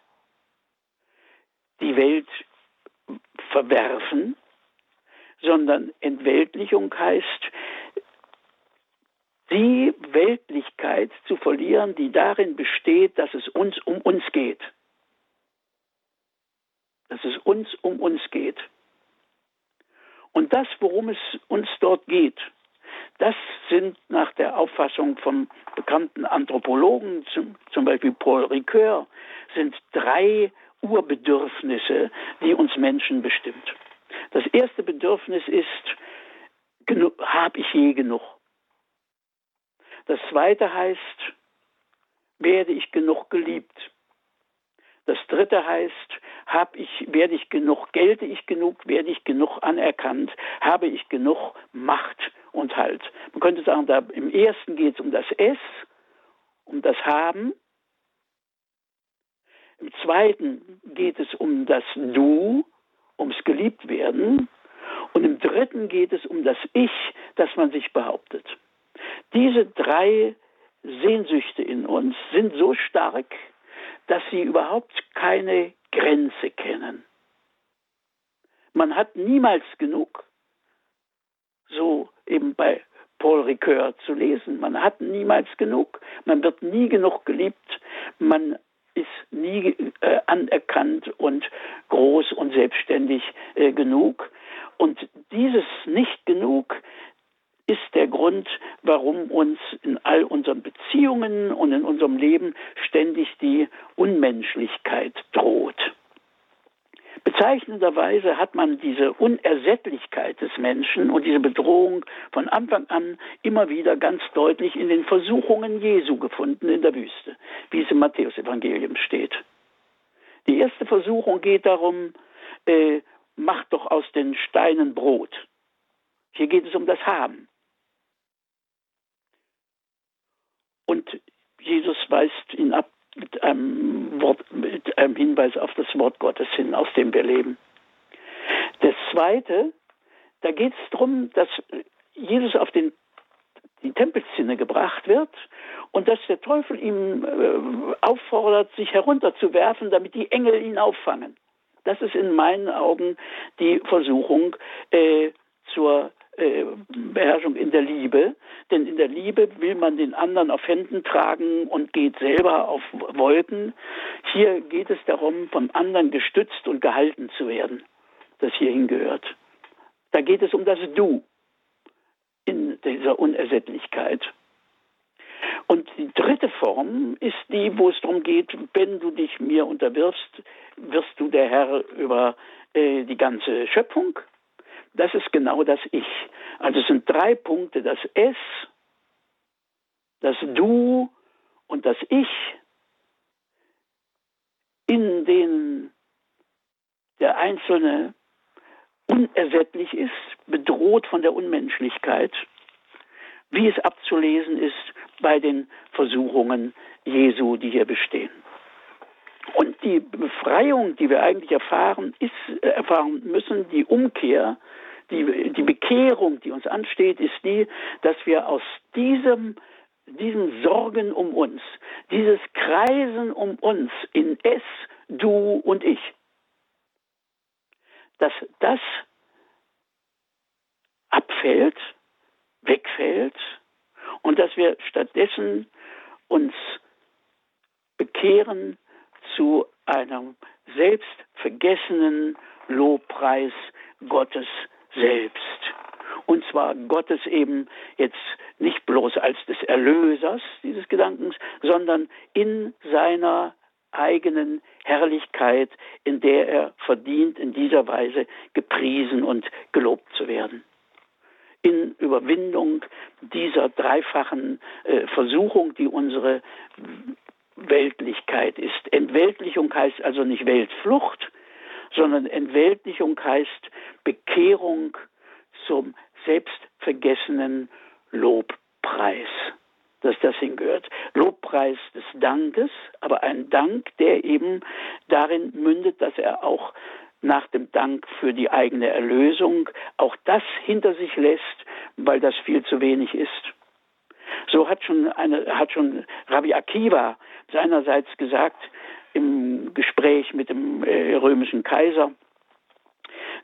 die Welt verwerfen, sondern Entweltlichung heißt, die Weltlichkeit zu verlieren, die darin besteht, dass es uns um uns geht. Dass es uns um uns geht. Und das, worum es uns dort geht, das sind nach der Auffassung vom bekannten Anthropologen, zum, zum Beispiel Paul Ricoeur, sind drei Urbedürfnisse, die uns Menschen bestimmt. Das erste Bedürfnis ist, habe ich je genug? Das zweite heißt, werde ich genug geliebt? Das dritte heißt, hab ich, werde ich genug, gelte ich genug, werde ich genug anerkannt, habe ich genug Macht und Halt. Man könnte sagen, da im ersten geht es um das Es, um das Haben. Im zweiten geht es um das Du, ums Geliebtwerden. Und im dritten geht es um das Ich, das man sich behauptet. Diese drei Sehnsüchte in uns sind so stark, dass sie überhaupt keine Grenze kennen. Man hat niemals genug, so eben bei Paul Ricoeur zu lesen. Man hat niemals genug, man wird nie genug geliebt, man ist nie äh, anerkannt und groß und selbstständig äh, genug. Und dieses nicht genug ist der Grund, warum uns in all unseren Beziehungen und in unserem Leben ständig die Unmenschlichkeit droht. Bezeichnenderweise hat man diese Unersättlichkeit des Menschen und diese Bedrohung von Anfang an immer wieder ganz deutlich in den Versuchungen Jesu gefunden in der Wüste, wie es im Matthäusevangelium steht. Die erste Versuchung geht darum, äh, macht doch aus den Steinen Brot. Hier geht es um das Haben. Und Jesus weist ihn ab mit einem, Wort, mit einem Hinweis auf das Wort Gottes hin, aus dem wir leben. Das Zweite, da geht es darum, dass Jesus auf den, die Tempelzinne gebracht wird und dass der Teufel ihm äh, auffordert, sich herunterzuwerfen, damit die Engel ihn auffangen. Das ist in meinen Augen die Versuchung äh, zur äh, Beherrschung in der Liebe. Denn in der Liebe will man den anderen auf Händen tragen und geht selber auf Wolken. Hier geht es darum, vom anderen gestützt und gehalten zu werden, das hier hingehört. Da geht es um das Du in dieser Unersättlichkeit. Und die dritte Form ist die, wo es darum geht, wenn du dich mir unterwirfst, wirst du der Herr über äh, die ganze Schöpfung das ist genau das Ich. Also es sind drei Punkte, das Es, das Du und das Ich, in denen der Einzelne unersättlich ist, bedroht von der Unmenschlichkeit, wie es abzulesen ist bei den Versuchungen Jesu, die hier bestehen. Und die Befreiung, die wir eigentlich erfahren, ist, äh, erfahren müssen, die Umkehr die, die Bekehrung, die uns ansteht, ist die, dass wir aus diesem, diesem Sorgen um uns, dieses Kreisen um uns in es, du und ich, dass das abfällt, wegfällt und dass wir stattdessen uns bekehren zu einem selbstvergessenen Lobpreis Gottes selbst. Und zwar Gottes eben jetzt nicht bloß als des Erlösers dieses Gedankens, sondern in seiner eigenen Herrlichkeit, in der er verdient, in dieser Weise gepriesen und gelobt zu werden. In Überwindung dieser dreifachen äh, Versuchung, die unsere Weltlichkeit ist. Entweltlichung heißt also nicht Weltflucht, sondern Entweltlichung heißt Bekehrung zum selbstvergessenen Lobpreis, dass das hingehört. Lobpreis des Dankes, aber ein Dank, der eben darin mündet, dass er auch nach dem Dank für die eigene Erlösung auch das hinter sich lässt, weil das viel zu wenig ist. So hat schon, eine, hat schon Rabbi Akiva seinerseits gesagt, im Gespräch mit dem äh, römischen Kaiser,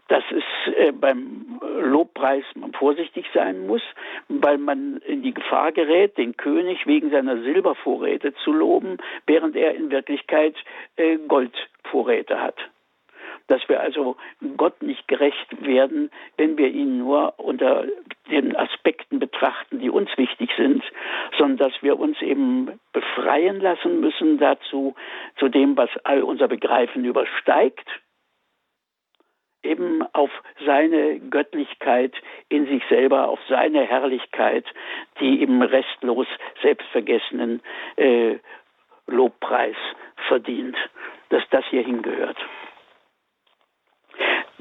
dass es äh, beim Lobpreis man vorsichtig sein muss, weil man in die Gefahr gerät, den König wegen seiner Silbervorräte zu loben, während er in Wirklichkeit äh, Goldvorräte hat dass wir also Gott nicht gerecht werden, wenn wir ihn nur unter den Aspekten betrachten, die uns wichtig sind, sondern dass wir uns eben befreien lassen müssen dazu, zu dem, was all unser Begreifen übersteigt, eben auf seine Göttlichkeit in sich selber, auf seine Herrlichkeit, die im restlos selbstvergessenen äh, Lobpreis verdient, dass das hier hingehört.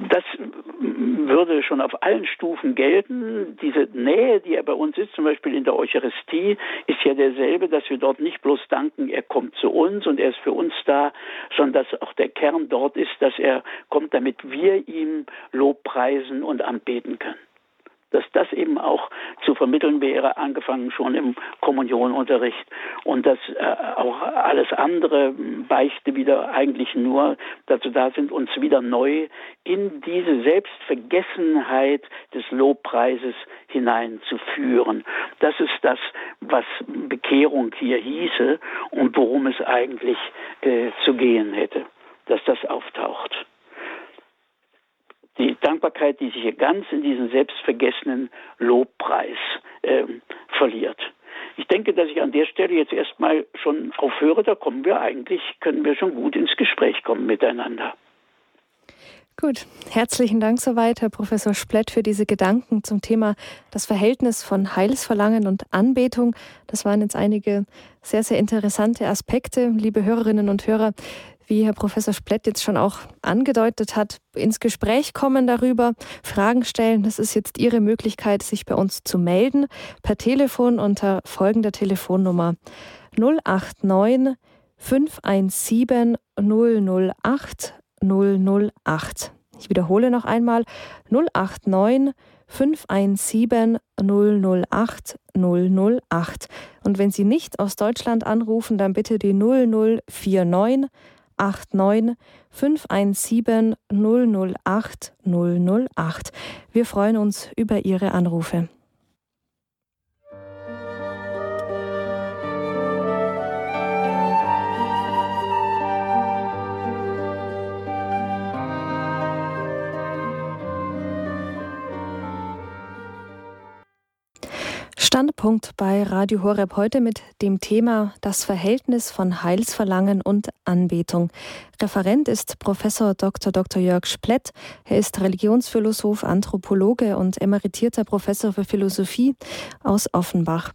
Das würde schon auf allen Stufen gelten. Diese Nähe, die er bei uns ist, zum Beispiel in der Eucharistie, ist ja derselbe, dass wir dort nicht bloß danken, er kommt zu uns und er ist für uns da, sondern dass auch der Kern dort ist, dass er kommt, damit wir ihm Lob preisen und anbeten können dass das eben auch zu vermitteln wäre, angefangen schon im Kommunionunterricht und dass äh, auch alles andere Beichte wieder eigentlich nur dazu da sind, uns wieder neu in diese Selbstvergessenheit des Lobpreises hineinzuführen. Das ist das, was Bekehrung hier hieße und worum es eigentlich äh, zu gehen hätte, dass das auftaucht die Dankbarkeit, die sich hier ganz in diesen selbstvergessenen Lobpreis äh, verliert. Ich denke, dass ich an der Stelle jetzt erstmal schon aufhöre. Da kommen wir eigentlich, können wir schon gut ins Gespräch kommen miteinander. Gut, herzlichen Dank soweit, Herr Professor Splett, für diese Gedanken zum Thema das Verhältnis von Heilsverlangen und Anbetung. Das waren jetzt einige sehr, sehr interessante Aspekte. Liebe Hörerinnen und Hörer, wie Herr Professor Splett jetzt schon auch angedeutet hat, ins Gespräch kommen darüber, Fragen stellen. Das ist jetzt Ihre Möglichkeit, sich bei uns zu melden per Telefon unter folgender Telefonnummer 089 517 008 008. Ich wiederhole noch einmal 089 517 008 008. Und wenn Sie nicht aus Deutschland anrufen, dann bitte die 0049 089 517 008 008. Wir freuen uns über Ihre Anrufe. Standpunkt bei Radio Horeb heute mit dem Thema das Verhältnis von Heilsverlangen und Anbetung. Referent ist Professor Dr. Dr. Jörg Splett. Er ist Religionsphilosoph, Anthropologe und emeritierter Professor für Philosophie aus Offenbach.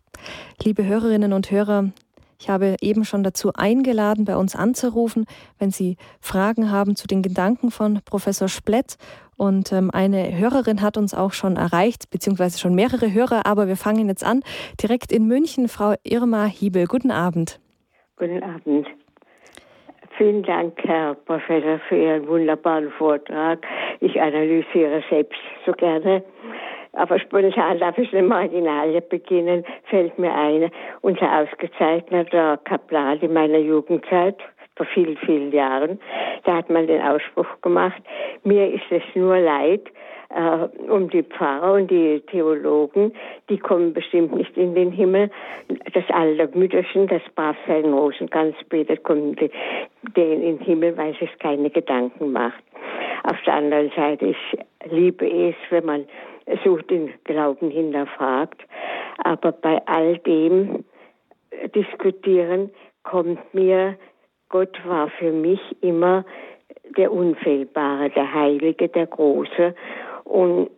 Liebe Hörerinnen und Hörer, ich habe eben schon dazu eingeladen, bei uns anzurufen, wenn Sie Fragen haben zu den Gedanken von Professor Splett und ähm, eine Hörerin hat uns auch schon erreicht, beziehungsweise schon mehrere Hörer, aber wir fangen jetzt an. Direkt in München, Frau Irma Hiebel. Guten Abend. Guten Abend. Vielen Dank, Herr Professor, für Ihren wunderbaren Vortrag. Ich analysiere selbst so gerne. Aber spontan darf ich eine Marginalie beginnen, fällt mir ein. Unser ausgezeichneter Kaplan in meiner Jugendzeit, vor vielen, vielen Jahren, da hat man den Ausspruch gemacht, mir ist es nur leid, äh, um die Pfarrer und die Theologen, die kommen bestimmt nicht in den Himmel. Das alte Mütterchen, das brav sein Rosenkranz betet, kommt den in den Himmel, weil es sich keine Gedanken macht. Auf der anderen Seite, ich liebe es, wenn man so den Glauben hinterfragt. Aber bei all dem Diskutieren kommt mir Gott war für mich immer der Unfehlbare, der Heilige, der Große. Und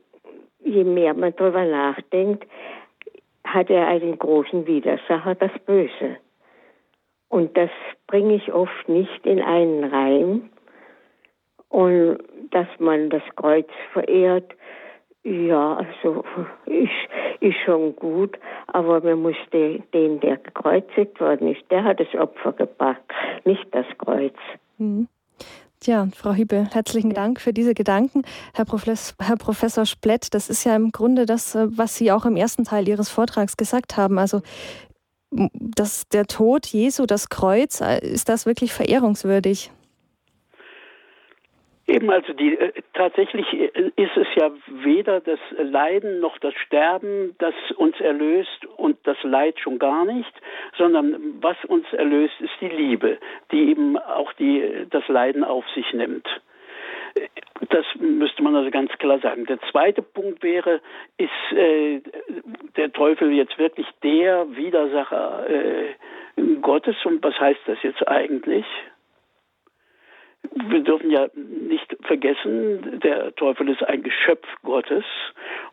je mehr man darüber nachdenkt, hat er einen großen Widersacher, das Böse. Und das bringe ich oft nicht in einen Reim. Und dass man das Kreuz verehrt, ja, also ist, ist schon gut, aber man muss den, den, der gekreuzigt worden ist, der hat das Opfer gebracht, nicht das Kreuz. Mhm. Tja, Frau Hiebe, herzlichen Dank für diese Gedanken. Herr, Profes Herr, Professor Splett, das ist ja im Grunde das, äh, was Sie auch im ersten Teil Ihres Vortrags gesagt haben. Also dass der Tod Jesu, das Kreuz, äh, ist das wirklich verehrungswürdig? Eben, also die, äh, tatsächlich äh, ist es ja weder das Leiden noch das Sterben, das uns erlöst und das Leid schon gar nicht, sondern was uns erlöst, ist die Liebe, die eben auch die, das Leiden auf sich nimmt. Das müsste man also ganz klar sagen. Der zweite Punkt wäre, ist äh, der Teufel jetzt wirklich der Widersacher äh, Gottes? Und was heißt das jetzt eigentlich? Wir dürfen ja nicht vergessen, der Teufel ist ein Geschöpf Gottes.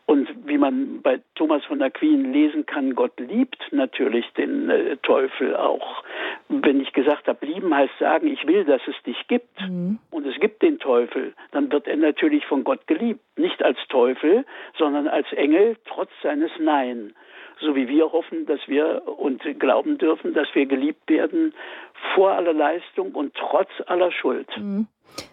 Und wie man bei Thomas von Aquin lesen kann, Gott liebt natürlich den äh, Teufel auch. Wenn ich gesagt habe, lieben heißt sagen, ich will, dass es dich gibt mhm. und es gibt den Teufel, dann wird er natürlich von Gott geliebt. Nicht als Teufel, sondern als Engel, trotz seines Nein. So wie wir hoffen, dass wir und glauben dürfen, dass wir geliebt werden vor aller Leistung und trotz aller Schuld. Mhm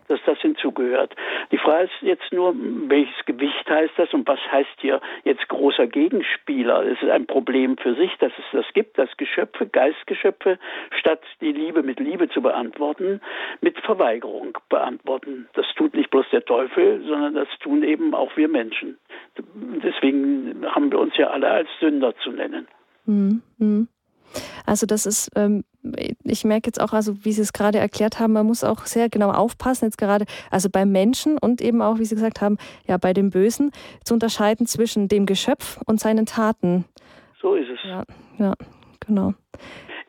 dass das hinzugehört. Die Frage ist jetzt nur, welches Gewicht heißt das und was heißt hier jetzt großer Gegenspieler? Es ist ein Problem für sich, dass es das gibt, dass Geschöpfe, Geistgeschöpfe, statt die Liebe mit Liebe zu beantworten, mit Verweigerung beantworten. Das tut nicht bloß der Teufel, sondern das tun eben auch wir Menschen. Deswegen haben wir uns ja alle als Sünder zu nennen. Mhm. Also das ist, ähm, ich merke jetzt auch, also wie Sie es gerade erklärt haben, man muss auch sehr genau aufpassen, jetzt gerade, also beim Menschen und eben auch, wie Sie gesagt haben, ja, bei dem Bösen, zu unterscheiden zwischen dem Geschöpf und seinen Taten. So ist es. Ja, ja genau.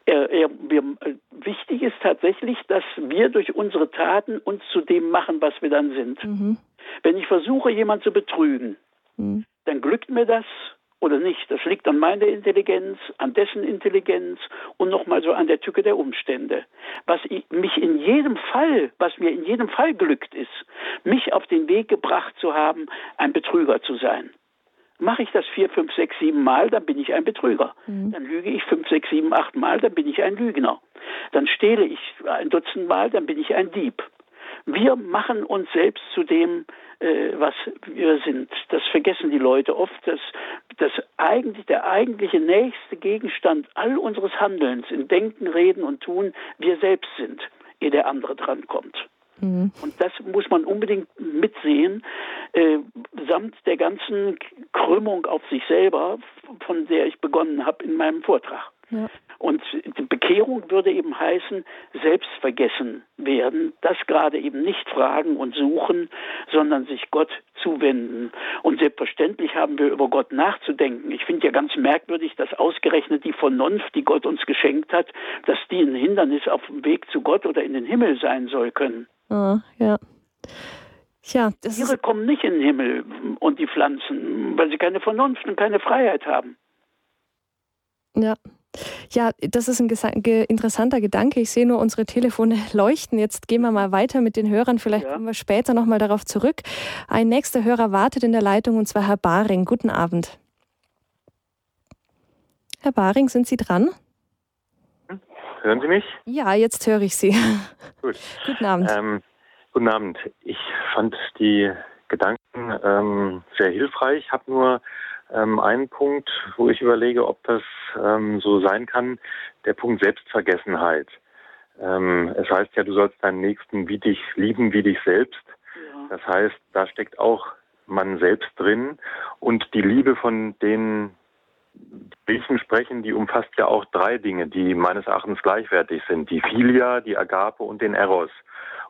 Er, er, wir, wichtig ist tatsächlich, dass wir durch unsere Taten uns zu dem machen, was wir dann sind. Mhm. Wenn ich versuche, jemanden zu betrügen, mhm. dann glückt mir das oder nicht. Das liegt an meiner Intelligenz, an dessen Intelligenz und nochmal so an der Tücke der Umstände. Was mich in jedem Fall, was mir in jedem Fall glückt ist, mich auf den Weg gebracht zu haben, ein Betrüger zu sein. Mache ich das vier, fünf, sechs, sieben Mal, dann bin ich ein Betrüger. Mhm. Dann lüge ich fünf, sechs, sieben, acht Mal, dann bin ich ein Lügner. Dann stehle ich ein Dutzend Mal, dann bin ich ein Dieb. Wir machen uns selbst zu dem, äh, was wir sind. Das vergessen die Leute oft, dass, dass eigentlich der eigentliche nächste Gegenstand all unseres Handelns in Denken, Reden und Tun wir selbst sind, ehe der andere drankommt. Mhm. Und das muss man unbedingt mitsehen, äh, samt der ganzen Krümmung auf sich selber, von der ich begonnen habe in meinem Vortrag. Ja. Und die Bekehrung würde eben heißen, selbstvergessen werden, das gerade eben nicht fragen und suchen, sondern sich Gott zuwenden. Und selbstverständlich haben wir über Gott nachzudenken. Ich finde ja ganz merkwürdig, dass ausgerechnet die Vernunft, die Gott uns geschenkt hat, dass die ein Hindernis auf dem Weg zu Gott oder in den Himmel sein soll können. Ah, ja. Ja, das Tiere kommen nicht in den Himmel und die Pflanzen, weil sie keine Vernunft und keine Freiheit haben. Ja, ja, das ist ein interessanter Gedanke. Ich sehe nur, unsere Telefone leuchten. Jetzt gehen wir mal weiter mit den Hörern. Vielleicht ja. kommen wir später nochmal darauf zurück. Ein nächster Hörer wartet in der Leitung und zwar Herr Baring. Guten Abend. Herr Baring, sind Sie dran? Hören Sie mich? Ja, jetzt höre ich Sie. Gut. guten Abend. Ähm, guten Abend. Ich fand die Gedanken ähm, sehr hilfreich. Ich habe nur ähm, einen Punkt, wo ich überlege, ob das ähm, so sein kann, der Punkt Selbstvergessenheit. Ähm, es heißt ja, du sollst deinen Nächsten wie dich lieben, wie dich selbst. Ja. Das heißt, da steckt auch man selbst drin und die Liebe von denen, Bildchen sprechen, die umfasst ja auch drei Dinge, die meines Erachtens gleichwertig sind. Die Filia, die Agape und den Eros.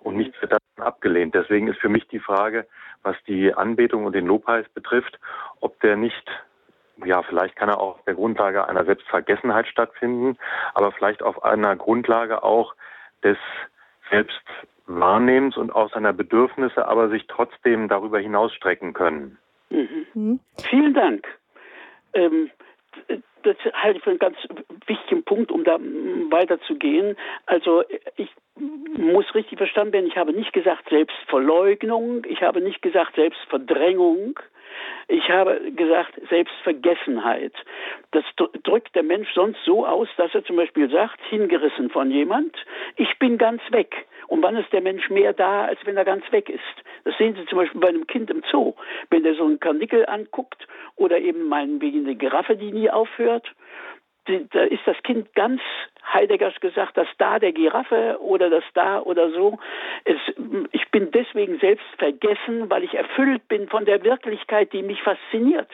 Und nichts wird davon abgelehnt. Deswegen ist für mich die Frage, was die Anbetung und den Lobpreis betrifft, ob der nicht, ja, vielleicht kann er auch auf der Grundlage einer Selbstvergessenheit stattfinden, aber vielleicht auf einer Grundlage auch des Selbstwahrnehmens und auch seiner Bedürfnisse, aber sich trotzdem darüber hinausstrecken können. Mhm. Mhm. Vielen Dank. Ähm, das halte ich für einen ganz wichtigen Punkt, um da weiterzugehen. Also ich muss richtig verstanden werden, ich habe nicht gesagt Selbstverleugnung, ich habe nicht gesagt Selbstverdrängung, ich habe gesagt Selbstvergessenheit. Das drückt der Mensch sonst so aus, dass er zum Beispiel sagt, hingerissen von jemand, ich bin ganz weg. Und wann ist der Mensch mehr da, als wenn er ganz weg ist? Das sehen Sie zum Beispiel bei einem Kind im Zoo. Wenn der so einen Karnickel anguckt oder eben meinetwegen eine Giraffe, die nie aufhört, da ist das Kind ganz Heideggers gesagt, dass da der Giraffe oder das da oder so. Es, ich bin deswegen selbst vergessen, weil ich erfüllt bin von der Wirklichkeit, die mich fasziniert.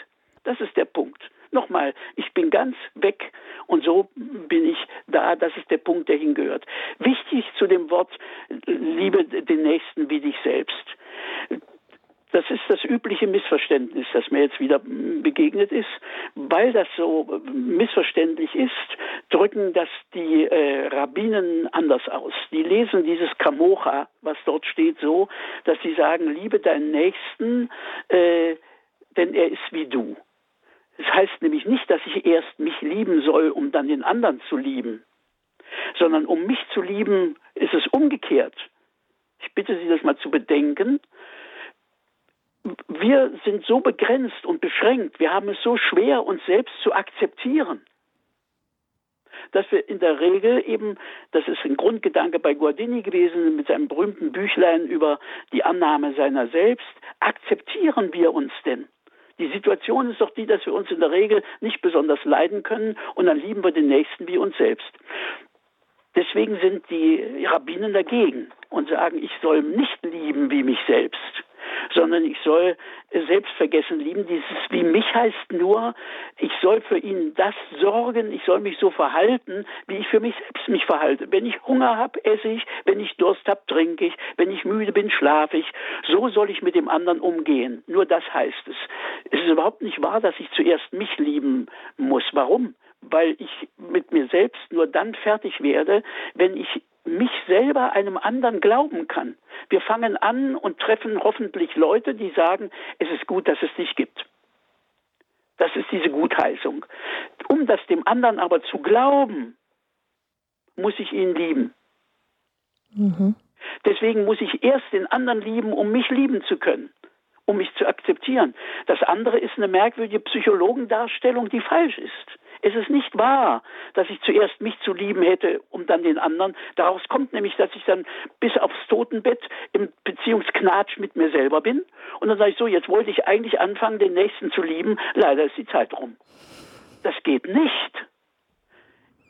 Das ist der Punkt. Nochmal, ich bin ganz weg und so bin ich da. Das ist der Punkt, der hingehört. Wichtig zu dem Wort, liebe den Nächsten wie dich selbst. Das ist das übliche Missverständnis, das mir jetzt wieder begegnet ist. Weil das so missverständlich ist, drücken das die äh, Rabbinen anders aus. Die lesen dieses Kamocha, was dort steht, so, dass sie sagen, liebe deinen Nächsten, äh, denn er ist wie du. Das heißt nämlich nicht, dass ich erst mich lieben soll, um dann den anderen zu lieben, sondern um mich zu lieben, ist es umgekehrt. Ich bitte Sie, das mal zu bedenken. Wir sind so begrenzt und beschränkt, wir haben es so schwer, uns selbst zu akzeptieren dass wir in der Regel eben, das ist ein Grundgedanke bei Guardini gewesen, mit seinem berühmten Büchlein über die Annahme seiner selbst, akzeptieren wir uns denn? Die Situation ist doch die, dass wir uns in der Regel nicht besonders leiden können und dann lieben wir den Nächsten wie uns selbst. Deswegen sind die Rabbinen dagegen und sagen, ich soll nicht lieben wie mich selbst sondern ich soll selbstvergessen lieben. Dieses wie mich heißt nur, ich soll für ihn das sorgen, ich soll mich so verhalten, wie ich für mich selbst mich verhalte. Wenn ich Hunger habe, esse ich, wenn ich Durst habe, trinke ich, wenn ich müde bin, schlafe ich. So soll ich mit dem anderen umgehen. Nur das heißt es. Es ist überhaupt nicht wahr, dass ich zuerst mich lieben muss. Warum? weil ich mit mir selbst nur dann fertig werde, wenn ich mich selber einem anderen glauben kann. Wir fangen an und treffen hoffentlich Leute, die sagen, es ist gut, dass es dich gibt. Das ist diese Gutheißung. Um das dem anderen aber zu glauben, muss ich ihn lieben. Mhm. Deswegen muss ich erst den anderen lieben, um mich lieben zu können, um mich zu akzeptieren. Das andere ist eine merkwürdige Psychologendarstellung, die falsch ist. Es ist nicht wahr, dass ich zuerst mich zu lieben hätte, um dann den anderen. Daraus kommt nämlich, dass ich dann bis aufs Totenbett im Beziehungsknatsch mit mir selber bin. Und dann sage ich so, jetzt wollte ich eigentlich anfangen, den Nächsten zu lieben. Leider ist die Zeit rum. Das geht nicht.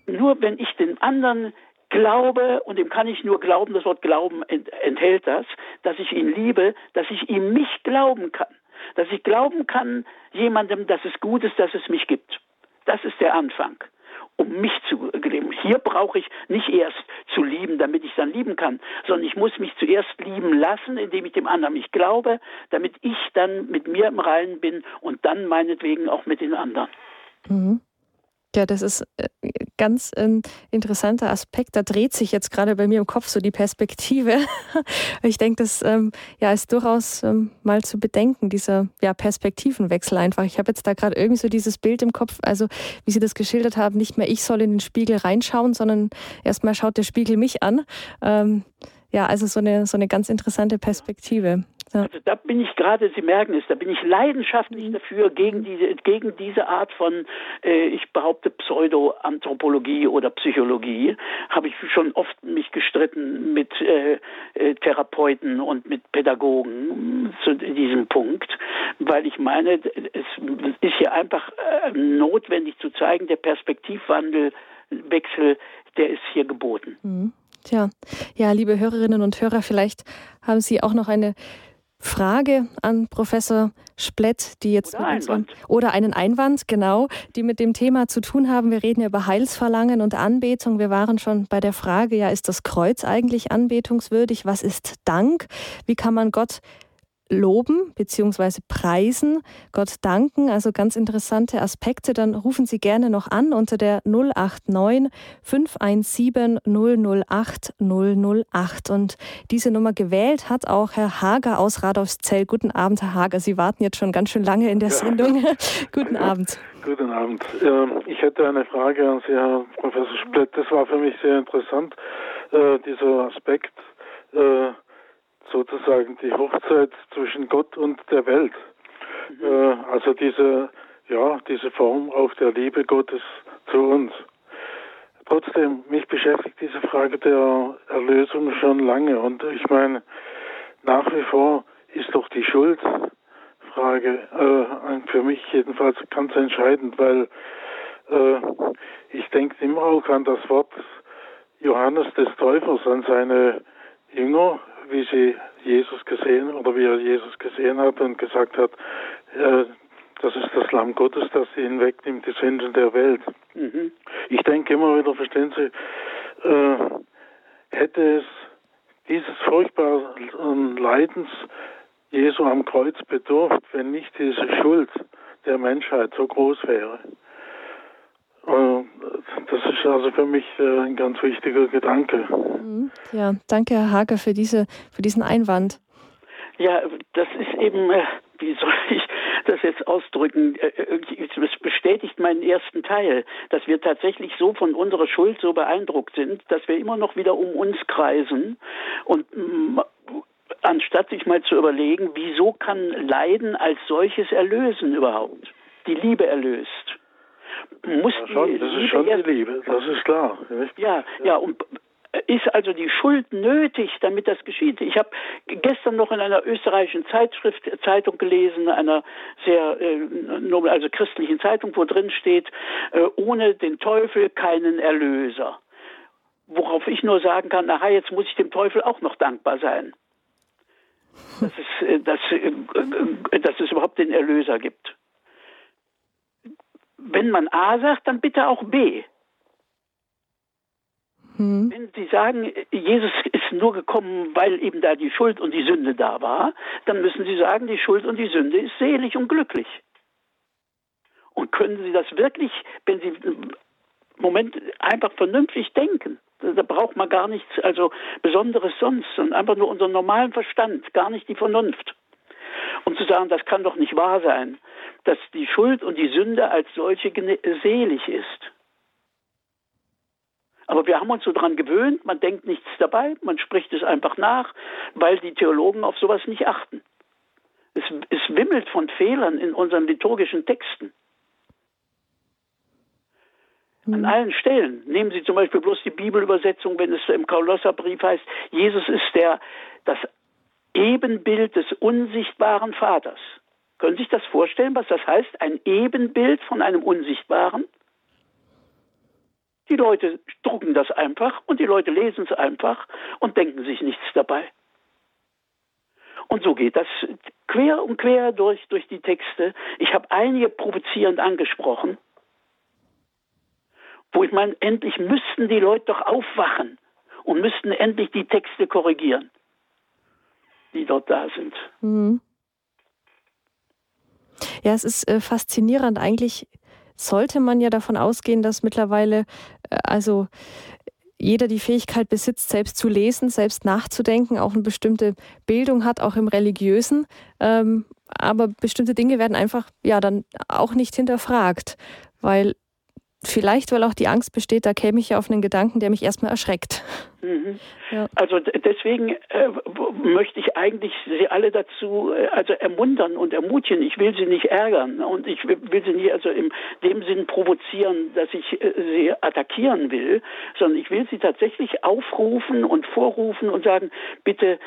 Nur wenn ich den anderen glaube, und dem kann ich nur glauben, das Wort Glauben enthält das, dass ich ihn liebe, dass ich ihm mich glauben kann. Dass ich glauben kann jemandem, dass es gut ist, dass es mich gibt. Das ist der Anfang, um mich zu lieben. Hier brauche ich nicht erst zu lieben, damit ich dann lieben kann, sondern ich muss mich zuerst lieben lassen, indem ich dem anderen nicht glaube, damit ich dann mit mir im Reinen bin und dann meinetwegen auch mit den anderen. Mhm. Ja, das ist äh, ganz ein interessanter Aspekt. Da dreht sich jetzt gerade bei mir im Kopf so die Perspektive. Ich denke, das ähm, ja, ist durchaus ähm, mal zu bedenken, dieser ja, Perspektivenwechsel einfach. Ich habe jetzt da gerade irgendwie so dieses Bild im Kopf, also wie Sie das geschildert haben, nicht mehr ich soll in den Spiegel reinschauen, sondern erstmal schaut der Spiegel mich an. Ähm, ja, also so eine, so eine ganz interessante Perspektive. Ja. Also da bin ich gerade, Sie merken es, da bin ich leidenschaftlich mhm. dafür, gegen diese, gegen diese Art von, äh, ich behaupte, Pseudo-Anthropologie oder Psychologie, habe ich schon oft mich gestritten mit äh, äh, Therapeuten und mit Pädagogen zu diesem Punkt, weil ich meine, es ist hier einfach äh, notwendig zu zeigen, der Perspektivwandel, Wechsel, der ist hier geboten. Mhm. Tja, ja, liebe Hörerinnen und Hörer, vielleicht haben Sie auch noch eine Frage an Professor Splett, die jetzt oder, mit Einwand. oder einen Einwand, genau, die mit dem Thema zu tun haben. Wir reden ja über Heilsverlangen und Anbetung. Wir waren schon bei der Frage, ja, ist das Kreuz eigentlich anbetungswürdig? Was ist Dank? Wie kann man Gott loben bzw. preisen, Gott danken, also ganz interessante Aspekte, dann rufen Sie gerne noch an unter der 089 517 008 008. Und diese Nummer gewählt hat auch Herr Hager aus Radolfszell. Guten Abend, Herr Hager. Sie warten jetzt schon ganz schön lange in der ja. Sendung. Guten Abend. Guten Abend. Ich hätte eine Frage an Sie, Herr Professor Splett. Das war für mich sehr interessant, äh, dieser Aspekt äh, sozusagen die Hochzeit zwischen Gott und der Welt. Mhm. Äh, also diese, ja, diese Form auch der Liebe Gottes zu uns. Trotzdem, mich beschäftigt diese Frage der Erlösung schon lange und ich meine, nach wie vor ist doch die Schuldfrage äh, für mich jedenfalls ganz entscheidend, weil äh, ich denke immer auch an das Wort Johannes des Täufers, an seine Jünger, wie sie Jesus gesehen oder wie er Jesus gesehen hat und gesagt hat, äh, das ist das Lamm Gottes, das ihn wegnimmt, die Sünden der Welt. Mhm. Ich denke immer wieder, verstehen Sie, äh, hätte es dieses furchtbaren Leidens Jesu am Kreuz bedurft, wenn nicht diese Schuld der Menschheit so groß wäre. Äh, das ist also für mich äh, ein ganz wichtiger Gedanke. Mhm. Ja, danke, Herr Hager, für, diese, für diesen Einwand. Ja, das ist eben, äh, wie soll ich das jetzt ausdrücken? Es bestätigt meinen ersten Teil, dass wir tatsächlich so von unserer Schuld so beeindruckt sind, dass wir immer noch wieder um uns kreisen und mm, anstatt sich mal zu überlegen, wieso kann Leiden als solches erlösen überhaupt? Die Liebe erlöst. Muss ja, schon, das ist schon die Liebe, das ist klar. Ja, ja, ja, und ist also die Schuld nötig, damit das geschieht? Ich habe gestern noch in einer österreichischen Zeitschrift, Zeitung gelesen, einer sehr äh, also christlichen Zeitung, wo drin steht, äh, ohne den Teufel keinen Erlöser. Worauf ich nur sagen kann, aha, jetzt muss ich dem Teufel auch noch dankbar sein. Dass es, äh, dass, äh, dass es überhaupt den Erlöser gibt. Wenn man A sagt, dann bitte auch B. Hm. Wenn Sie sagen, Jesus ist nur gekommen, weil eben da die Schuld und die Sünde da war, dann müssen Sie sagen, die Schuld und die Sünde ist selig und glücklich. Und können Sie das wirklich, wenn Sie im Moment einfach vernünftig denken, da braucht man gar nichts, also Besonderes sonst, sondern einfach nur unseren normalen Verstand, gar nicht die Vernunft. Und zu sagen, das kann doch nicht wahr sein, dass die Schuld und die Sünde als solche selig ist. Aber wir haben uns so daran gewöhnt, man denkt nichts dabei, man spricht es einfach nach, weil die Theologen auf sowas nicht achten. Es, es wimmelt von Fehlern in unseren liturgischen Texten. An mhm. allen Stellen. Nehmen Sie zum Beispiel bloß die Bibelübersetzung, wenn es im Kolosserbrief heißt, Jesus ist der, das Ebenbild des unsichtbaren Vaters. Können Sie sich das vorstellen, was das heißt? Ein Ebenbild von einem Unsichtbaren? Die Leute drucken das einfach und die Leute lesen es einfach und denken sich nichts dabei. Und so geht das quer und quer durch, durch die Texte. Ich habe einige provozierend angesprochen, wo ich meine, endlich müssten die Leute doch aufwachen und müssten endlich die Texte korrigieren, die dort da sind. Mhm. Ja, es ist äh, faszinierend. Eigentlich sollte man ja davon ausgehen, dass mittlerweile äh, also jeder die Fähigkeit besitzt, selbst zu lesen, selbst nachzudenken, auch eine bestimmte Bildung hat, auch im Religiösen. Ähm, aber bestimmte Dinge werden einfach ja dann auch nicht hinterfragt, weil Vielleicht, weil auch die Angst besteht, da käme ich ja auf einen Gedanken, der mich erstmal erschreckt. Mhm. Ja. Also deswegen äh, möchte ich eigentlich Sie alle dazu äh, also ermuntern und ermutigen. Ich will Sie nicht ärgern und ich will Sie nicht also in dem Sinn provozieren, dass ich äh, Sie attackieren will, sondern ich will Sie tatsächlich aufrufen und vorrufen und sagen, bitte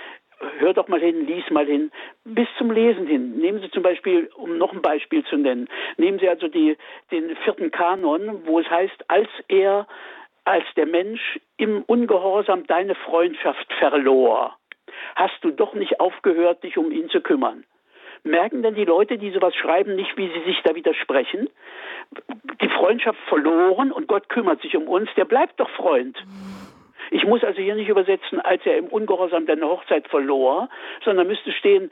hör doch mal hin, lies mal hin, bis zum Lesen hin. Nehmen Sie zum Beispiel, um noch ein Beispiel zu nennen, nehmen Sie also die, den vierten Kanon, wo es heißt, als er, als der Mensch im Ungehorsam deine Freundschaft verlor, hast du doch nicht aufgehört, dich um ihn zu kümmern. Merken denn die Leute, die sowas schreiben, nicht, wie sie sich da widersprechen? Die Freundschaft verloren und Gott kümmert sich um uns, der bleibt doch Freund. Ich muss also hier nicht übersetzen, als er im Ungehorsam deine Hochzeit verlor, sondern müsste stehen,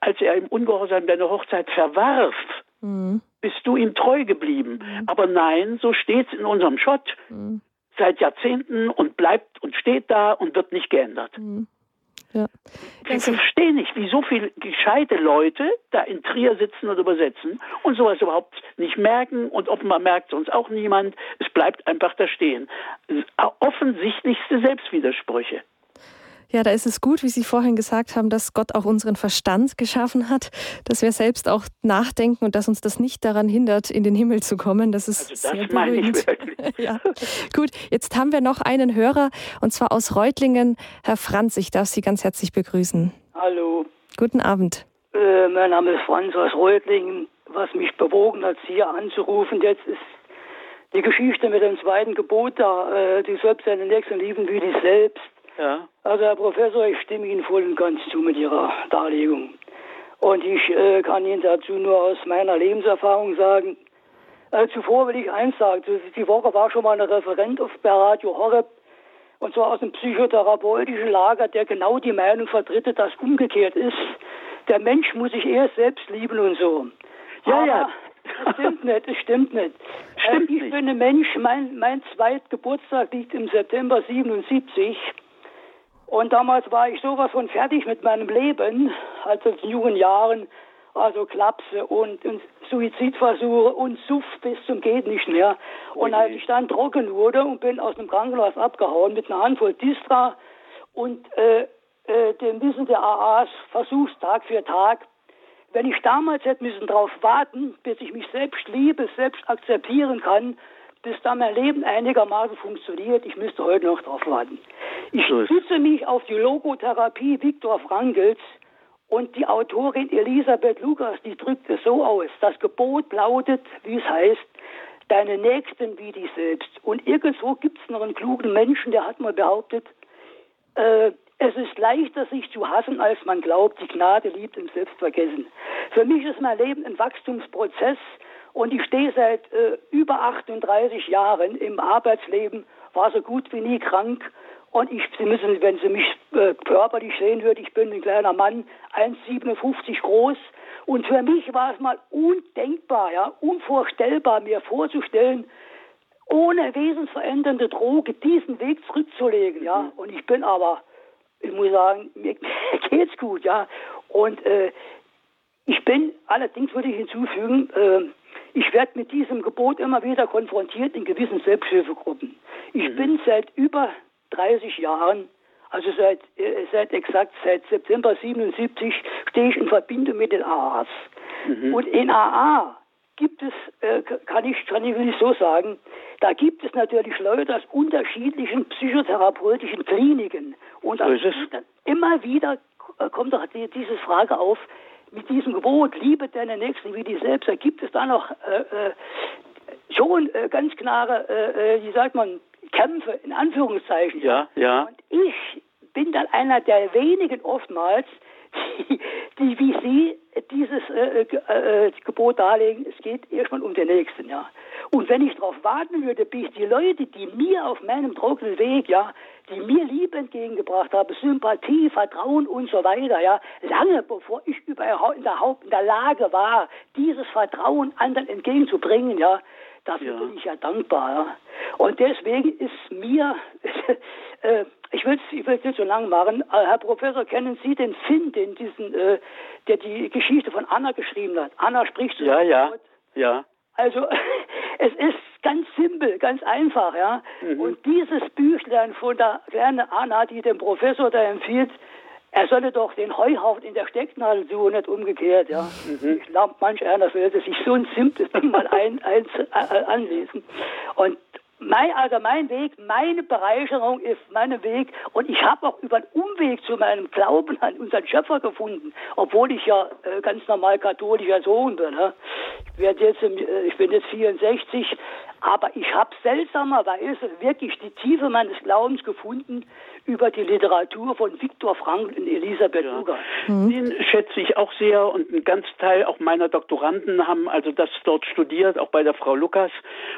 als er im Ungehorsam deine Hochzeit verwarf. Mhm. Bist du ihm treu geblieben? Mhm. Aber nein, so steht es in unserem Schott. Mhm. Seit Jahrzehnten und bleibt und steht da und wird nicht geändert. Ja. Ich verstehe nicht, wie so viele gescheite Leute da in Trier sitzen und übersetzen und sowas überhaupt nicht merken und offenbar merkt sonst auch niemand. Es bleibt einfach da stehen. Offensichtlichste Selbstwidersprüche. Ja, da ist es gut, wie Sie vorhin gesagt haben, dass Gott auch unseren Verstand geschaffen hat, dass wir selbst auch nachdenken und dass uns das nicht daran hindert, in den Himmel zu kommen. Das ist also das sehr beruhigend. ja. Gut, jetzt haben wir noch einen Hörer und zwar aus Reutlingen. Herr Franz, ich darf Sie ganz herzlich begrüßen. Hallo. Guten Abend. Äh, mein Name ist Franz aus Reutlingen. Was mich bewogen hat, Sie hier anzurufen, jetzt ist die Geschichte mit dem zweiten Gebot da. Äh, du sollst deine Nächsten lieben wie dich selbst. Ja. Also Herr Professor, ich stimme Ihnen voll und ganz zu mit Ihrer Darlegung. Und ich äh, kann Ihnen dazu nur aus meiner Lebenserfahrung sagen, äh, zuvor will ich eins sagen, die Woche war schon mal ein Referent auf bei Radio Horeb, und zwar aus dem psychotherapeutischen Lager, der genau die Meinung vertritt, dass umgekehrt ist. Der Mensch muss sich erst selbst lieben und so. Ja, Aber ja. Das stimmt nicht, das stimmt nicht. Stimmt äh, ich nicht. bin ein Mensch, mein, mein Zweitgeburtstag liegt im September 77. Und damals war ich sowas von fertig mit meinem Leben, also in jungen Jahren, also Klapse und, und Suizidversuche und Suff bis zum geht nicht mehr. Und als ich dann trocken wurde und bin aus dem Krankenhaus abgehauen mit einer Handvoll Distra und äh, äh, dem Wissen der AAs versuchst Tag für Tag, wenn ich damals hätte müssen darauf warten, bis ich mich selbst liebe, selbst akzeptieren kann, bis da mein Leben einigermaßen funktioniert, ich müsste heute noch darauf warten. Ich stütze mich auf die Logotherapie Viktor Frankls und die Autorin Elisabeth Lukas, die drückt es so aus. Das Gebot lautet, wie es heißt, deine Nächsten wie dich selbst. Und irgendwo gibt es noch einen klugen Menschen, der hat mal behauptet, äh, es ist leichter, sich zu hassen, als man glaubt. Die Gnade liebt im Selbstvergessen. Für mich ist mein Leben ein Wachstumsprozess und ich stehe seit äh, über 38 Jahren im Arbeitsleben, war so gut wie nie krank. Und ich, Sie müssen, wenn Sie mich äh, körperlich sehen würden, ich bin ein kleiner Mann, 1,57 groß. Und für mich war es mal undenkbar, ja, unvorstellbar, mir vorzustellen, ohne wesensverändernde Droge diesen Weg zurückzulegen, ja. Mhm. Und ich bin aber, ich muss sagen, mir geht's gut, ja. Und äh, ich bin, allerdings würde ich hinzufügen, äh, ich werde mit diesem Gebot immer wieder konfrontiert in gewissen Selbsthilfegruppen. Ich mhm. bin seit über 30 Jahren, also seit, äh, seit exakt seit September 77, stehe ich in Verbindung mit den AAs. Mhm. Und in AA gibt es, äh, kann ich, kann ich nicht so sagen, da gibt es natürlich Leute aus unterschiedlichen psychotherapeutischen Kliniken. Und so immer wieder kommt doch diese Frage auf, mit diesem Gebot, liebe deine Nächsten wie dich selbst, da gibt es da noch äh, äh, schon äh, ganz klare, äh, äh, wie sagt man, Kämpfe in Anführungszeichen. Ja, ja. Und ich bin dann einer der wenigen oftmals, die, wie Sie dieses äh, äh, Gebot darlegen, es geht erstmal um den Nächsten, ja. Und wenn ich darauf warten würde, bis die Leute, die mir auf meinem trockenen Weg, ja, die mir Liebe entgegengebracht haben, Sympathie, Vertrauen und so weiter, ja, lange bevor ich überhaupt in der, Haupt in der Lage war, dieses Vertrauen anderen entgegenzubringen, ja, dafür ja. bin ich ja dankbar. Ja. Und deswegen ist mir, äh, ich will es ich nicht so lang machen, äh, Herr Professor, kennen Sie den Finn, den diesen, äh, der die Geschichte von Anna geschrieben hat? Anna spricht zu Ja, ja, Gott. ja. Also es ist ganz simpel, ganz einfach, ja. Mhm. Und dieses Büchlein von der kleinen Anna, die dem Professor da empfiehlt, er solle doch den Heuhaufen in der Stecknadel suchen, nicht umgekehrt, ja. Mhm. Ich glaube, manch einer würde sich so ein simples Ding mal ein, ein, äh, anlesen. Und mein, also mein Weg, meine Bereicherung ist mein Weg und ich habe auch über einen Umweg zu meinem Glauben an unseren Schöpfer gefunden, obwohl ich ja äh, ganz normal katholischer Sohn bin. Ne? Ich, werde jetzt, äh, ich bin jetzt 64, aber ich habe seltsamerweise wirklich die Tiefe meines Glaubens gefunden über die Literatur von Viktor Frankl und Elisabeth ja. Luger. Mhm. Den schätze ich auch sehr und ein ganz Teil auch meiner Doktoranden haben also das dort studiert, auch bei der Frau Lukas.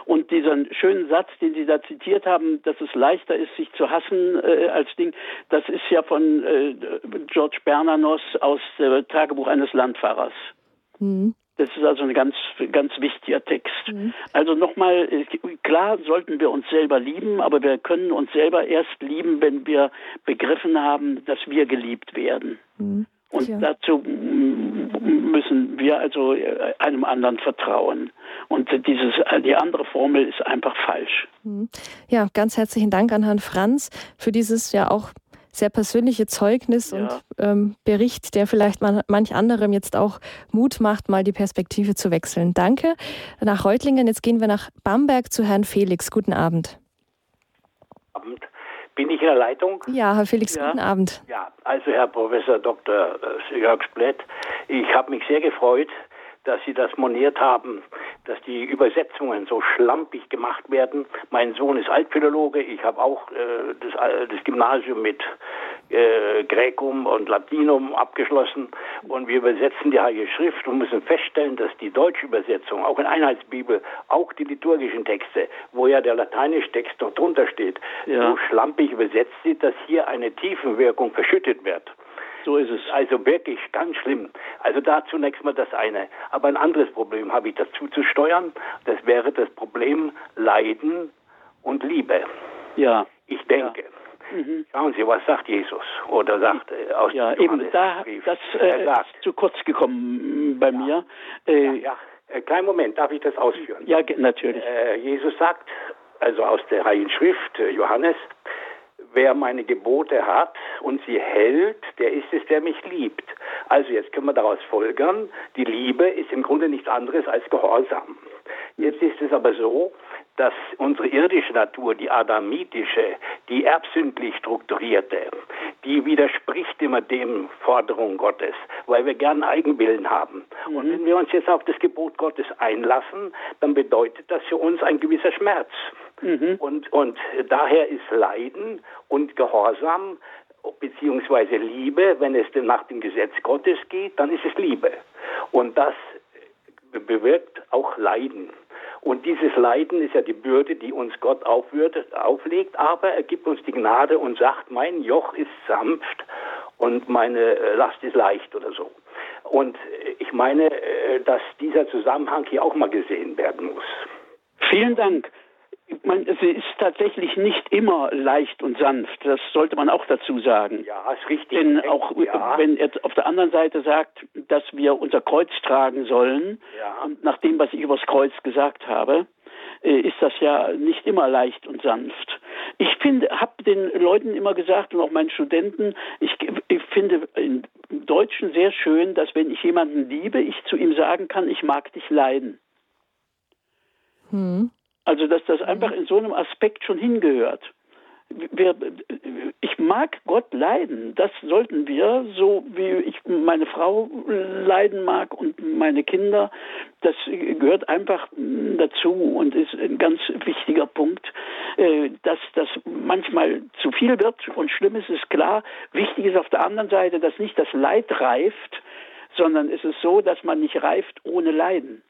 Und diesen schönen Satz, den Sie da zitiert haben, dass es leichter ist, sich zu hassen äh, als Ding, das ist ja von äh, George Bernanos aus äh, Tagebuch eines Landfahrers. Mhm. Das ist also ein ganz, ganz wichtiger Text. Mhm. Also nochmal, klar sollten wir uns selber lieben, aber wir können uns selber erst lieben, wenn wir begriffen haben, dass wir geliebt werden. Mhm. Und ja. dazu müssen wir also einem anderen vertrauen. Und dieses, die andere Formel ist einfach falsch. Mhm. Ja, ganz herzlichen Dank an Herrn Franz für dieses ja auch sehr persönliche Zeugnis ja. und ähm, Bericht, der vielleicht man, manch anderem jetzt auch Mut macht, mal die Perspektive zu wechseln. Danke nach Reutlingen. Jetzt gehen wir nach Bamberg zu Herrn Felix. Guten Abend. Abend. Bin ich in der Leitung? Ja, Herr Felix, ja. guten Abend. Ja, also Herr Professor Dr. Äh, Jörg Splett, ich habe mich sehr gefreut, dass Sie das moniert haben, dass die Übersetzungen so schlampig gemacht werden. Mein Sohn ist Altphilologe, ich habe auch äh, das, äh, das, Gymnasium mit äh, Gräkum und Latinum abgeschlossen und wir übersetzen die Heilige Schrift und müssen feststellen, dass die deutsche Übersetzung, auch in Einheitsbibel, auch die liturgischen Texte, wo ja der lateinische Text noch drunter steht, ja. so schlampig übersetzt sind, dass hier eine Tiefenwirkung verschüttet wird. So ist es. Also wirklich ganz schlimm. Also da zunächst mal das eine. Aber ein anderes Problem habe ich dazu zu steuern. Das wäre das Problem Leiden und Liebe. Ja. Ich denke, ja. Mhm. Schauen Sie, was sagt Jesus? Oder sagt äh, aus Ja, eben, da, das äh, ist zu kurz gekommen bei ja. mir. Äh, ja, ja. Äh, kleinen Moment, darf ich das ausführen? Ja, natürlich. Äh, Jesus sagt, also aus der Heiligen Schrift, äh, Johannes, wer meine Gebote hat und sie hält, der ist es, der mich liebt. Also jetzt können wir daraus folgern, die Liebe ist im Grunde nichts anderes als Gehorsam. Jetzt ist es aber so, dass unsere irdische Natur, die adamitische, die erbsündlich strukturierte, die widerspricht immer dem Forderungen Gottes, weil wir gern Eigenwillen haben. Mhm. Und wenn wir uns jetzt auf das Gebot Gottes einlassen, dann bedeutet das für uns ein gewisser Schmerz. Mhm. Und, und daher ist Leiden und Gehorsam beziehungsweise Liebe, wenn es nach dem Gesetz Gottes geht, dann ist es Liebe. Und das bewirkt auch Leiden. Und dieses Leiden ist ja die Bürde, die uns Gott aufwürdet, auflegt, aber er gibt uns die Gnade und sagt, mein Joch ist sanft und meine äh, Last ist leicht oder so. Und ich meine, äh, dass dieser Zusammenhang hier auch mal gesehen werden muss. Vielen Dank meine, sie ist tatsächlich nicht immer leicht und sanft. Das sollte man auch dazu sagen. Ja, ist richtig. Denn auch ja. wenn er auf der anderen Seite sagt, dass wir unser Kreuz tragen sollen, ja. und nach dem, was ich übers Kreuz gesagt habe, äh, ist das ja nicht immer leicht und sanft. Ich finde, habe den Leuten immer gesagt und auch meinen Studenten, ich, ich finde im Deutschen sehr schön, dass wenn ich jemanden liebe, ich zu ihm sagen kann, ich mag dich leiden. Hm. Also, dass das einfach in so einem Aspekt schon hingehört. Wir, ich mag Gott leiden. Das sollten wir, so wie ich meine Frau leiden mag und meine Kinder. Das gehört einfach dazu und ist ein ganz wichtiger Punkt, äh, dass das manchmal zu viel wird und schlimm ist, ist klar. Wichtig ist auf der anderen Seite, dass nicht das Leid reift, sondern es ist so, dass man nicht reift ohne Leiden.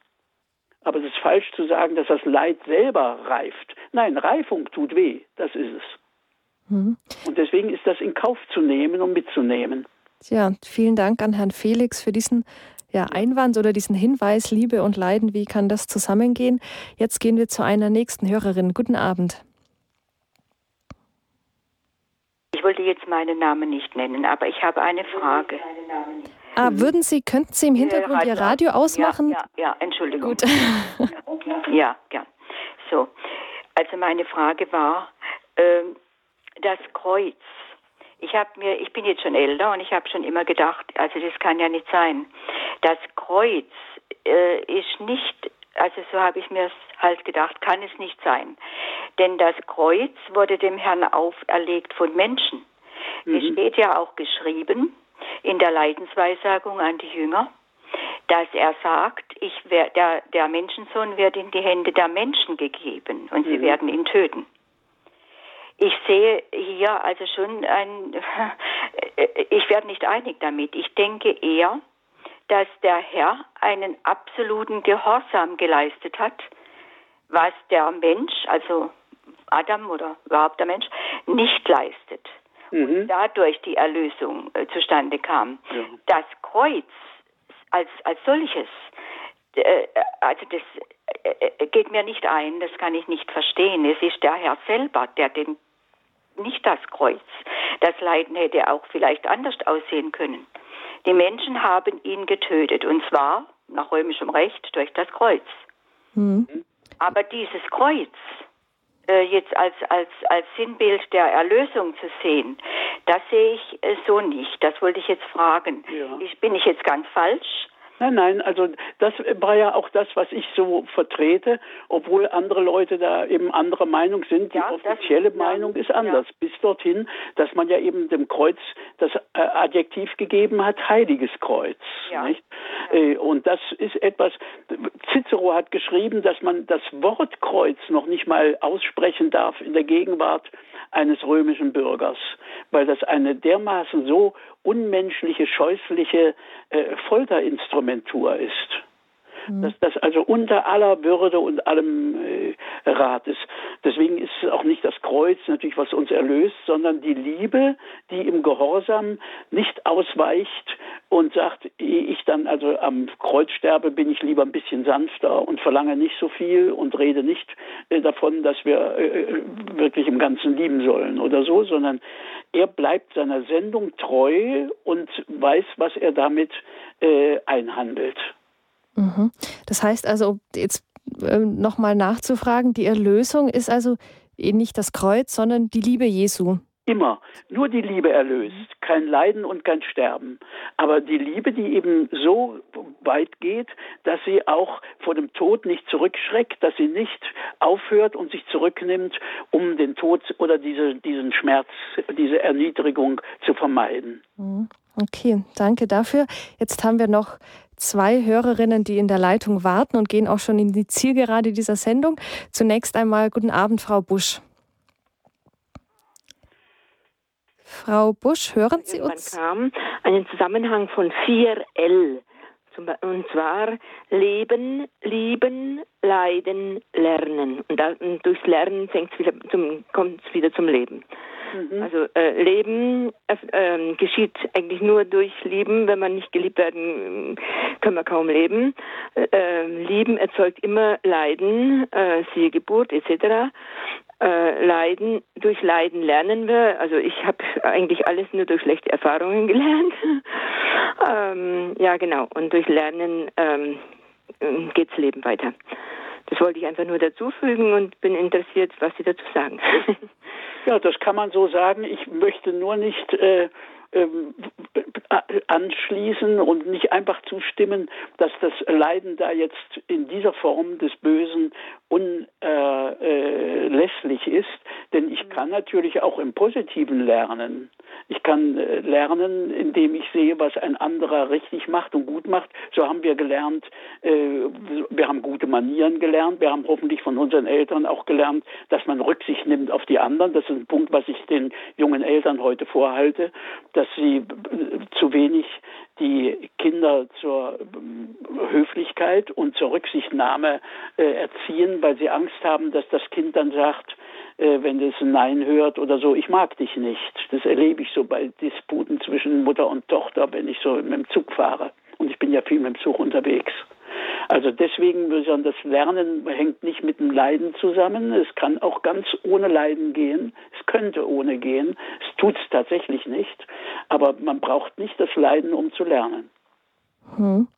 Aber es ist falsch zu sagen, dass das Leid selber reift. Nein, Reifung tut weh, das ist es. Mhm. Und deswegen ist das in Kauf zu nehmen und mitzunehmen. Tja, vielen Dank an Herrn Felix für diesen ja, Einwand oder diesen Hinweis, Liebe und Leiden, wie kann das zusammengehen? Jetzt gehen wir zu einer nächsten Hörerin. Guten Abend. Ich wollte jetzt meinen Namen nicht nennen, aber ich habe eine Frage. Ah, würden Sie, könnten Sie im Hintergrund Ihr Radio ausmachen? Ja, ja, ja Entschuldigung. Gut. ja, gern. So, also meine Frage war, äh, das Kreuz. Ich habe mir, ich bin jetzt schon älter und ich habe schon immer gedacht, also das kann ja nicht sein. Das Kreuz äh, ist nicht, also so habe ich mir es halt gedacht, kann es nicht sein. Denn das Kreuz wurde dem Herrn auferlegt von Menschen. Mhm. Es steht ja auch geschrieben, in der Leidensweissagung an die Jünger, dass er sagt, ich wer, der, der Menschensohn wird in die Hände der Menschen gegeben und mhm. sie werden ihn töten. Ich sehe hier also schon ein, ich werde nicht einig damit. Ich denke eher, dass der Herr einen absoluten Gehorsam geleistet hat, was der Mensch, also Adam oder überhaupt der Mensch, nicht leistet mhm. und dadurch die Erlösung äh, zustande kam. Ja. Das Kreuz als, als solches, äh, also das äh, äh, geht mir nicht ein, das kann ich nicht verstehen. Es ist der Herr selber, der den nicht das Kreuz. Das Leiden hätte auch vielleicht anders aussehen können. Die Menschen haben ihn getötet und zwar nach römischem Recht durch das Kreuz. Mhm. Aber dieses Kreuz äh, jetzt als, als, als Sinnbild der Erlösung zu sehen, das sehe ich äh, so nicht. Das wollte ich jetzt fragen. Ja. Ich, bin ich jetzt ganz falsch? Nein, nein, also das war ja auch das, was ich so vertrete, obwohl andere Leute da eben anderer Meinung sind. Die ja, offizielle das, Meinung ja, ist anders. Ja. Bis dorthin, dass man ja eben dem Kreuz das äh, Adjektiv gegeben hat, heiliges Kreuz. Nicht? Äh, und das ist etwas, Cicero hat geschrieben, dass man das Wort Kreuz noch nicht mal aussprechen darf in der Gegenwart eines römischen Bürgers, weil das eine dermaßen so unmenschliche, scheußliche äh, Folterinstrumentur ist. Mhm. Dass das also unter aller Würde und allem, äh, Rates. Deswegen ist es auch nicht das Kreuz natürlich, was uns erlöst, sondern die Liebe, die im Gehorsam nicht ausweicht und sagt, ich dann also am Kreuz sterbe, bin ich lieber ein bisschen sanfter und verlange nicht so viel und rede nicht äh, davon, dass wir äh, wirklich im Ganzen lieben sollen oder so, sondern er bleibt seiner Sendung treu und weiß, was er damit äh, einhandelt. Mhm. Das heißt also, jetzt äh, nochmal nachzufragen, die Erlösung ist also nicht das Kreuz, sondern die Liebe Jesu. Immer. Nur die Liebe erlöst. Kein Leiden und kein Sterben. Aber die Liebe, die eben so weit geht, dass sie auch vor dem Tod nicht zurückschreckt, dass sie nicht aufhört und sich zurücknimmt, um den Tod oder diese, diesen Schmerz, diese Erniedrigung zu vermeiden. Mhm. Okay, danke dafür. Jetzt haben wir noch zwei Hörerinnen, die in der Leitung warten und gehen auch schon in die Zielgerade dieser Sendung. Zunächst einmal guten Abend, Frau Busch. Frau Busch, hören Sie uns? Man kam einen Zusammenhang von 4L. Und zwar Leben, Lieben, Leiden, Lernen. Und, da, und durchs Lernen kommt es wieder zum Leben. Mhm. Also äh, Leben äh, geschieht eigentlich nur durch Lieben. Wenn man nicht geliebt werden, kann man kaum leben. Äh, ähm, Lieben erzeugt immer Leiden, äh, siehe Geburt etc äh, Leiden, durch Leiden lernen wir. Also ich habe eigentlich alles nur durch schlechte Erfahrungen gelernt. ähm, ja, genau. Und durch Lernen ähm, geht's Leben weiter. Das wollte ich einfach nur dazufügen und bin interessiert, was Sie dazu sagen. ja, das kann man so sagen. Ich möchte nur nicht äh, ähm, anschließen und nicht einfach zustimmen, dass das Leiden da jetzt in dieser Form des Bösen unerlässlich äh, ist. Denn ich kann natürlich auch im Positiven lernen. Ich kann äh, lernen, indem ich sehe, was ein anderer richtig macht und gut macht. So haben wir gelernt, äh, wir haben gute Manieren gelernt. Wir haben hoffentlich von unseren Eltern auch gelernt, dass man Rücksicht nimmt auf die anderen. Das ist ein Punkt, was ich den jungen Eltern heute vorhalte dass sie zu wenig die Kinder zur Höflichkeit und zur Rücksichtnahme äh, erziehen, weil sie Angst haben, dass das Kind dann sagt, äh, wenn es ein Nein hört oder so, ich mag dich nicht. Das erlebe ich so bei Disputen zwischen Mutter und Tochter, wenn ich so mit dem Zug fahre. Und ich bin ja viel mit dem Zug unterwegs. Also deswegen das Lernen hängt nicht mit dem Leiden zusammen. Es kann auch ganz ohne Leiden gehen. Es könnte ohne gehen. Es tut es tatsächlich nicht. Aber man braucht nicht das Leiden, um zu lernen. Hm.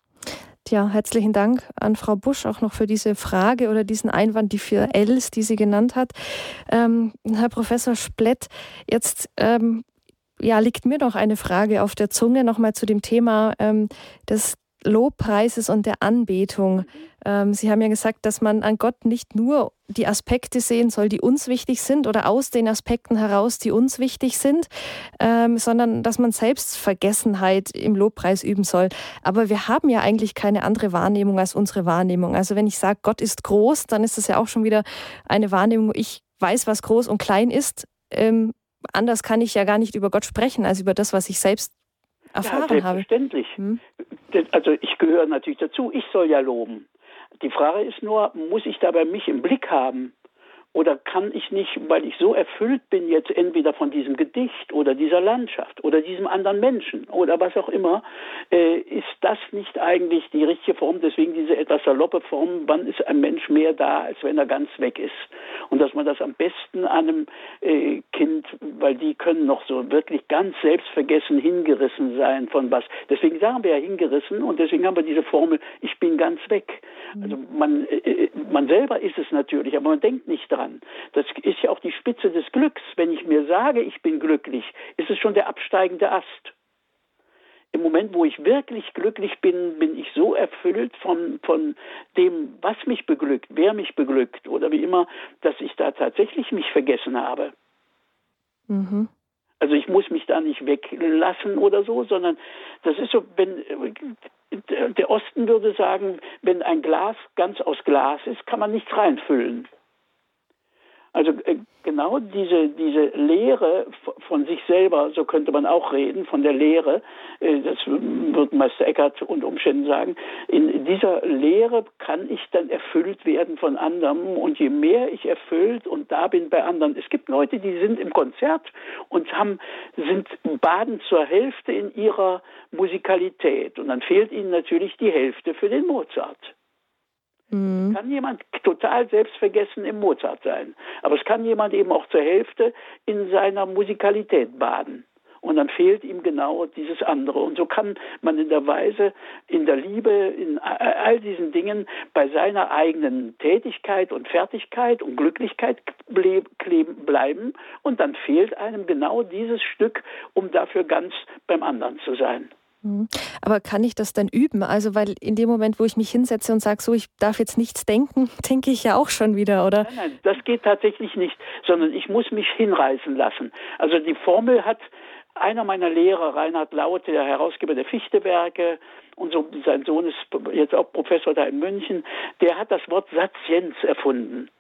Ja, herzlichen Dank an Frau Busch auch noch für diese Frage oder diesen Einwand, die vier Ls, die sie genannt hat. Ähm, Herr Professor Splett, jetzt ähm, ja, liegt mir noch eine Frage auf der Zunge nochmal zu dem Thema ähm, des Lobpreises und der Anbetung. Ähm, Sie haben ja gesagt, dass man an Gott nicht nur die Aspekte sehen soll, die uns wichtig sind oder aus den Aspekten heraus, die uns wichtig sind, ähm, sondern dass man Selbstvergessenheit im Lobpreis üben soll. Aber wir haben ja eigentlich keine andere Wahrnehmung als unsere Wahrnehmung. Also wenn ich sage, Gott ist groß, dann ist das ja auch schon wieder eine Wahrnehmung, ich weiß, was groß und klein ist. Ähm, anders kann ich ja gar nicht über Gott sprechen, als über das, was ich selbst erfahren ja, selbstverständlich. Hm? Also ich gehöre natürlich dazu, ich soll ja loben. Die Frage ist nur, muss ich dabei mich im Blick haben? Oder kann ich nicht, weil ich so erfüllt bin jetzt entweder von diesem Gedicht oder dieser Landschaft oder diesem anderen Menschen oder was auch immer, äh, ist das nicht eigentlich die richtige Form? Deswegen diese etwas saloppe Form, wann ist ein Mensch mehr da, als wenn er ganz weg ist? Und dass man das am besten einem äh, Kind, weil die können noch so wirklich ganz selbstvergessen hingerissen sein von was. Deswegen sagen wir ja hingerissen und deswegen haben wir diese Formel, ich bin ganz weg. Also man, äh, äh man selber ist es natürlich, aber man denkt nicht dran daran. Das ist ja auch die Spitze des Glücks. Wenn ich mir sage, ich bin glücklich, ist es schon der absteigende Ast. Im Moment, wo ich wirklich glücklich bin, bin ich so erfüllt von, von dem, was mich beglückt, wer mich beglückt oder wie immer, dass ich da tatsächlich mich vergessen habe. Mhm. Also ich muss mich da nicht weglassen oder so, sondern das ist so, wenn der Osten würde sagen, wenn ein Glas ganz aus Glas ist, kann man nichts reinfüllen. Also äh, genau diese, diese Lehre von sich selber, so könnte man auch reden, von der Lehre, äh, das wird Meister Eckhart unter Umständen sagen, in dieser Lehre kann ich dann erfüllt werden von anderen und je mehr ich erfüllt und da bin bei anderen. Es gibt Leute, die sind im Konzert und haben, sind baden zur Hälfte in ihrer Musikalität und dann fehlt ihnen natürlich die Hälfte für den Mozart. Mhm. Kann jemand total selbstvergessen im Mozart sein. Aber es kann jemand eben auch zur Hälfte in seiner Musikalität baden. Und dann fehlt ihm genau dieses andere. Und so kann man in der Weise, in der Liebe, in all diesen Dingen bei seiner eigenen Tätigkeit und Fertigkeit und Glücklichkeit bleiben. Und dann fehlt einem genau dieses Stück, um dafür ganz beim anderen zu sein. Mhm. Aber kann ich das dann üben? Also, weil in dem Moment, wo ich mich hinsetze und sage, so, ich darf jetzt nichts denken, denke ich ja auch schon wieder, oder? Nein, nein, das geht tatsächlich nicht, sondern ich muss mich hinreißen lassen. Also die Formel hat einer meiner Lehrer, Reinhard Laut, der Herausgeber der Fichtewerke, und so, sein Sohn ist jetzt auch Professor da in München, der hat das Wort Satienz erfunden.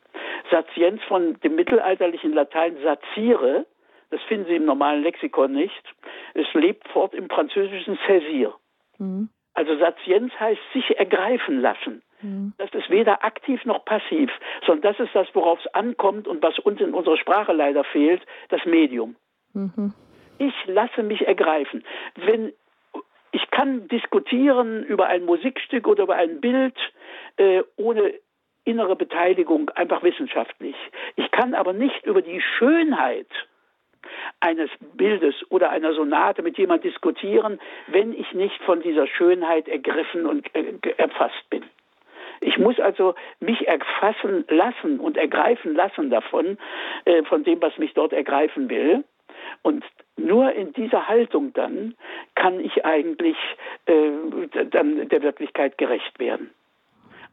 Satienz von dem mittelalterlichen Latein satire, das finden Sie im normalen Lexikon nicht. Es lebt fort im französischen Saisir. Mhm. Also Satienz heißt sich ergreifen lassen. Mhm. Das ist weder aktiv noch passiv, sondern das ist das, worauf es ankommt und was uns in unserer Sprache leider fehlt, das Medium. Mhm. Ich lasse mich ergreifen. Wenn ich kann diskutieren über ein Musikstück oder über ein Bild äh, ohne innere Beteiligung, einfach wissenschaftlich. Ich kann aber nicht über die Schönheit eines Bildes oder einer Sonate mit jemand diskutieren, wenn ich nicht von dieser Schönheit ergriffen und äh, erfasst bin. Ich muss also mich erfassen lassen und ergreifen lassen davon, äh, von dem, was mich dort ergreifen will. Und nur in dieser Haltung dann kann ich eigentlich äh, dann der Wirklichkeit gerecht werden.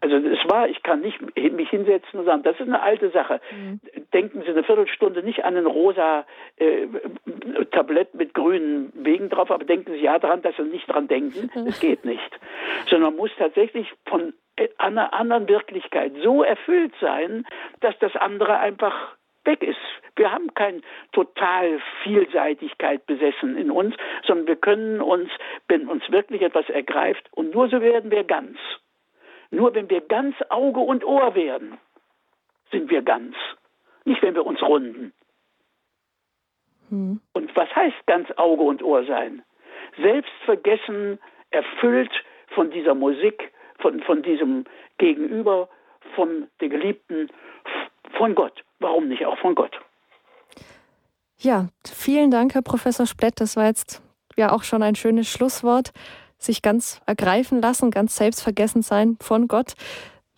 Also es war, ich kann nicht mich hinsetzen und sagen, das ist eine alte Sache. Mhm. Denken Sie eine Viertelstunde nicht an ein rosa äh, Tablett mit grünen Wegen drauf, aber denken Sie ja daran, dass Sie nicht dran denken. Das geht nicht. Sondern man muss tatsächlich von einer anderen Wirklichkeit so erfüllt sein, dass das andere einfach weg ist. Wir haben keine total Vielseitigkeit besessen in uns, sondern wir können uns, wenn uns wirklich etwas ergreift, und nur so werden wir ganz. Nur wenn wir ganz Auge und Ohr werden, sind wir ganz. Nicht, wenn wir uns runden. Hm. Und was heißt ganz Auge und Ohr sein? Selbstvergessen, erfüllt von dieser Musik, von, von diesem Gegenüber, von der Geliebten, von Gott. Warum nicht auch von Gott? Ja, vielen Dank, Herr Professor Splett. Das war jetzt ja auch schon ein schönes Schlusswort sich ganz ergreifen lassen, ganz selbstvergessen sein von Gott.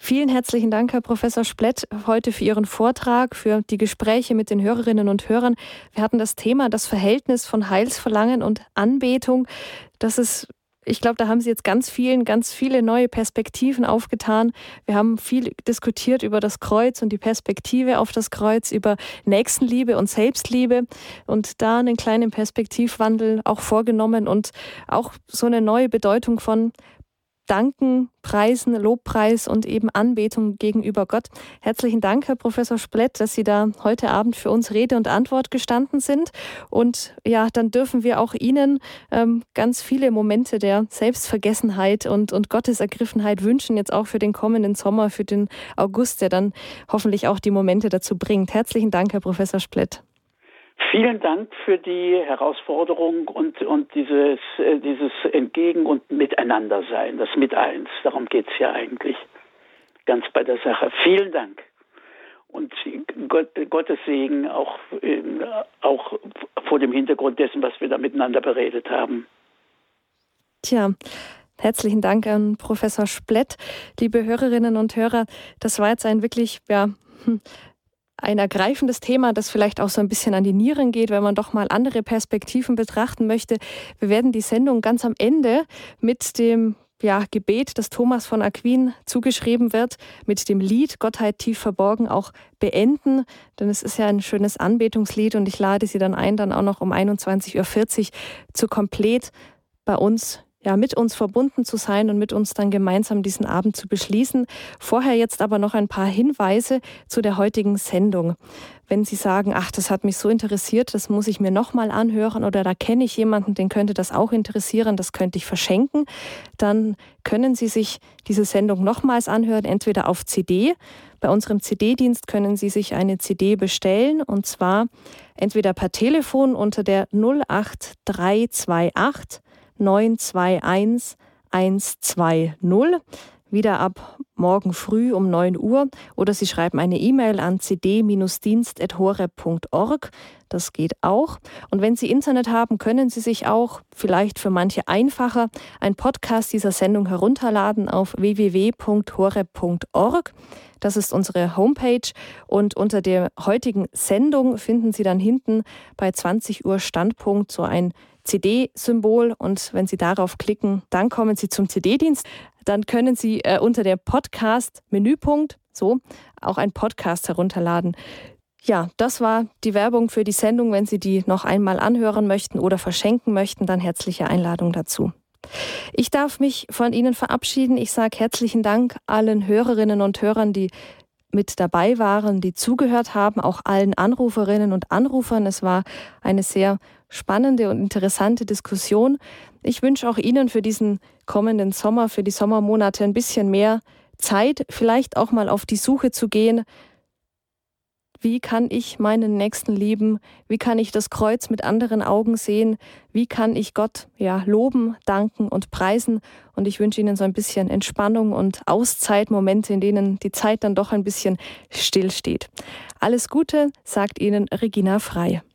Vielen herzlichen Dank, Herr Professor Splett, heute für Ihren Vortrag, für die Gespräche mit den Hörerinnen und Hörern. Wir hatten das Thema, das Verhältnis von Heilsverlangen und Anbetung. Das ist ich glaube, da haben Sie jetzt ganz vielen, ganz viele neue Perspektiven aufgetan. Wir haben viel diskutiert über das Kreuz und die Perspektive auf das Kreuz, über Nächstenliebe und Selbstliebe und da einen kleinen Perspektivwandel auch vorgenommen und auch so eine neue Bedeutung von Danken, Preisen, Lobpreis und eben Anbetung gegenüber Gott. Herzlichen Dank, Herr Professor Splett, dass Sie da heute Abend für uns Rede und Antwort gestanden sind. Und ja, dann dürfen wir auch Ihnen ähm, ganz viele Momente der Selbstvergessenheit und, und Gottesergriffenheit wünschen, jetzt auch für den kommenden Sommer, für den August, der dann hoffentlich auch die Momente dazu bringt. Herzlichen Dank, Herr Professor Splett. Vielen Dank für die Herausforderung und, und dieses, äh, dieses Entgegen- und Miteinandersein, das Miteins. Darum geht es ja eigentlich ganz bei der Sache. Vielen Dank. Und Gott, Gottes Segen auch, auch vor dem Hintergrund dessen, was wir da miteinander beredet haben. Tja. Herzlichen Dank an Professor Splett. Liebe Hörerinnen und Hörer, das war jetzt ein wirklich ja, hm, ein ergreifendes Thema, das vielleicht auch so ein bisschen an die Nieren geht, wenn man doch mal andere Perspektiven betrachten möchte. Wir werden die Sendung ganz am Ende mit dem ja, Gebet, das Thomas von Aquin zugeschrieben wird, mit dem Lied Gottheit tief verborgen auch beenden. Denn es ist ja ein schönes Anbetungslied und ich lade Sie dann ein, dann auch noch um 21.40 Uhr zu komplett bei uns ja, mit uns verbunden zu sein und mit uns dann gemeinsam diesen Abend zu beschließen. Vorher jetzt aber noch ein paar Hinweise zu der heutigen Sendung. Wenn Sie sagen, ach, das hat mich so interessiert, das muss ich mir nochmal anhören oder da kenne ich jemanden, den könnte das auch interessieren, das könnte ich verschenken, dann können Sie sich diese Sendung nochmals anhören, entweder auf CD. Bei unserem CD-Dienst können Sie sich eine CD bestellen und zwar entweder per Telefon unter der 08328 921 120 wieder ab morgen früh um 9 Uhr oder Sie schreiben eine E-Mail an cd-dienst.horeb.org. Das geht auch. Und wenn Sie Internet haben, können Sie sich auch vielleicht für manche einfacher ein Podcast dieser Sendung herunterladen auf www.horeb.org. Das ist unsere Homepage und unter der heutigen Sendung finden Sie dann hinten bei 20 Uhr Standpunkt so ein CD-Symbol und wenn Sie darauf klicken, dann kommen Sie zum CD-Dienst. Dann können Sie äh, unter dem Podcast-Menüpunkt so auch einen Podcast herunterladen. Ja, das war die Werbung für die Sendung. Wenn Sie die noch einmal anhören möchten oder verschenken möchten, dann herzliche Einladung dazu. Ich darf mich von Ihnen verabschieden. Ich sage herzlichen Dank allen Hörerinnen und Hörern, die mit dabei waren, die zugehört haben, auch allen Anruferinnen und Anrufern. Es war eine sehr spannende und interessante Diskussion. Ich wünsche auch Ihnen für diesen kommenden Sommer, für die Sommermonate ein bisschen mehr Zeit, vielleicht auch mal auf die Suche zu gehen. Wie kann ich meinen Nächsten lieben? Wie kann ich das Kreuz mit anderen Augen sehen? Wie kann ich Gott ja loben, danken und preisen? Und ich wünsche Ihnen so ein bisschen Entspannung und Auszeitmomente, in denen die Zeit dann doch ein bisschen stillsteht. Alles Gute, sagt Ihnen Regina Frei.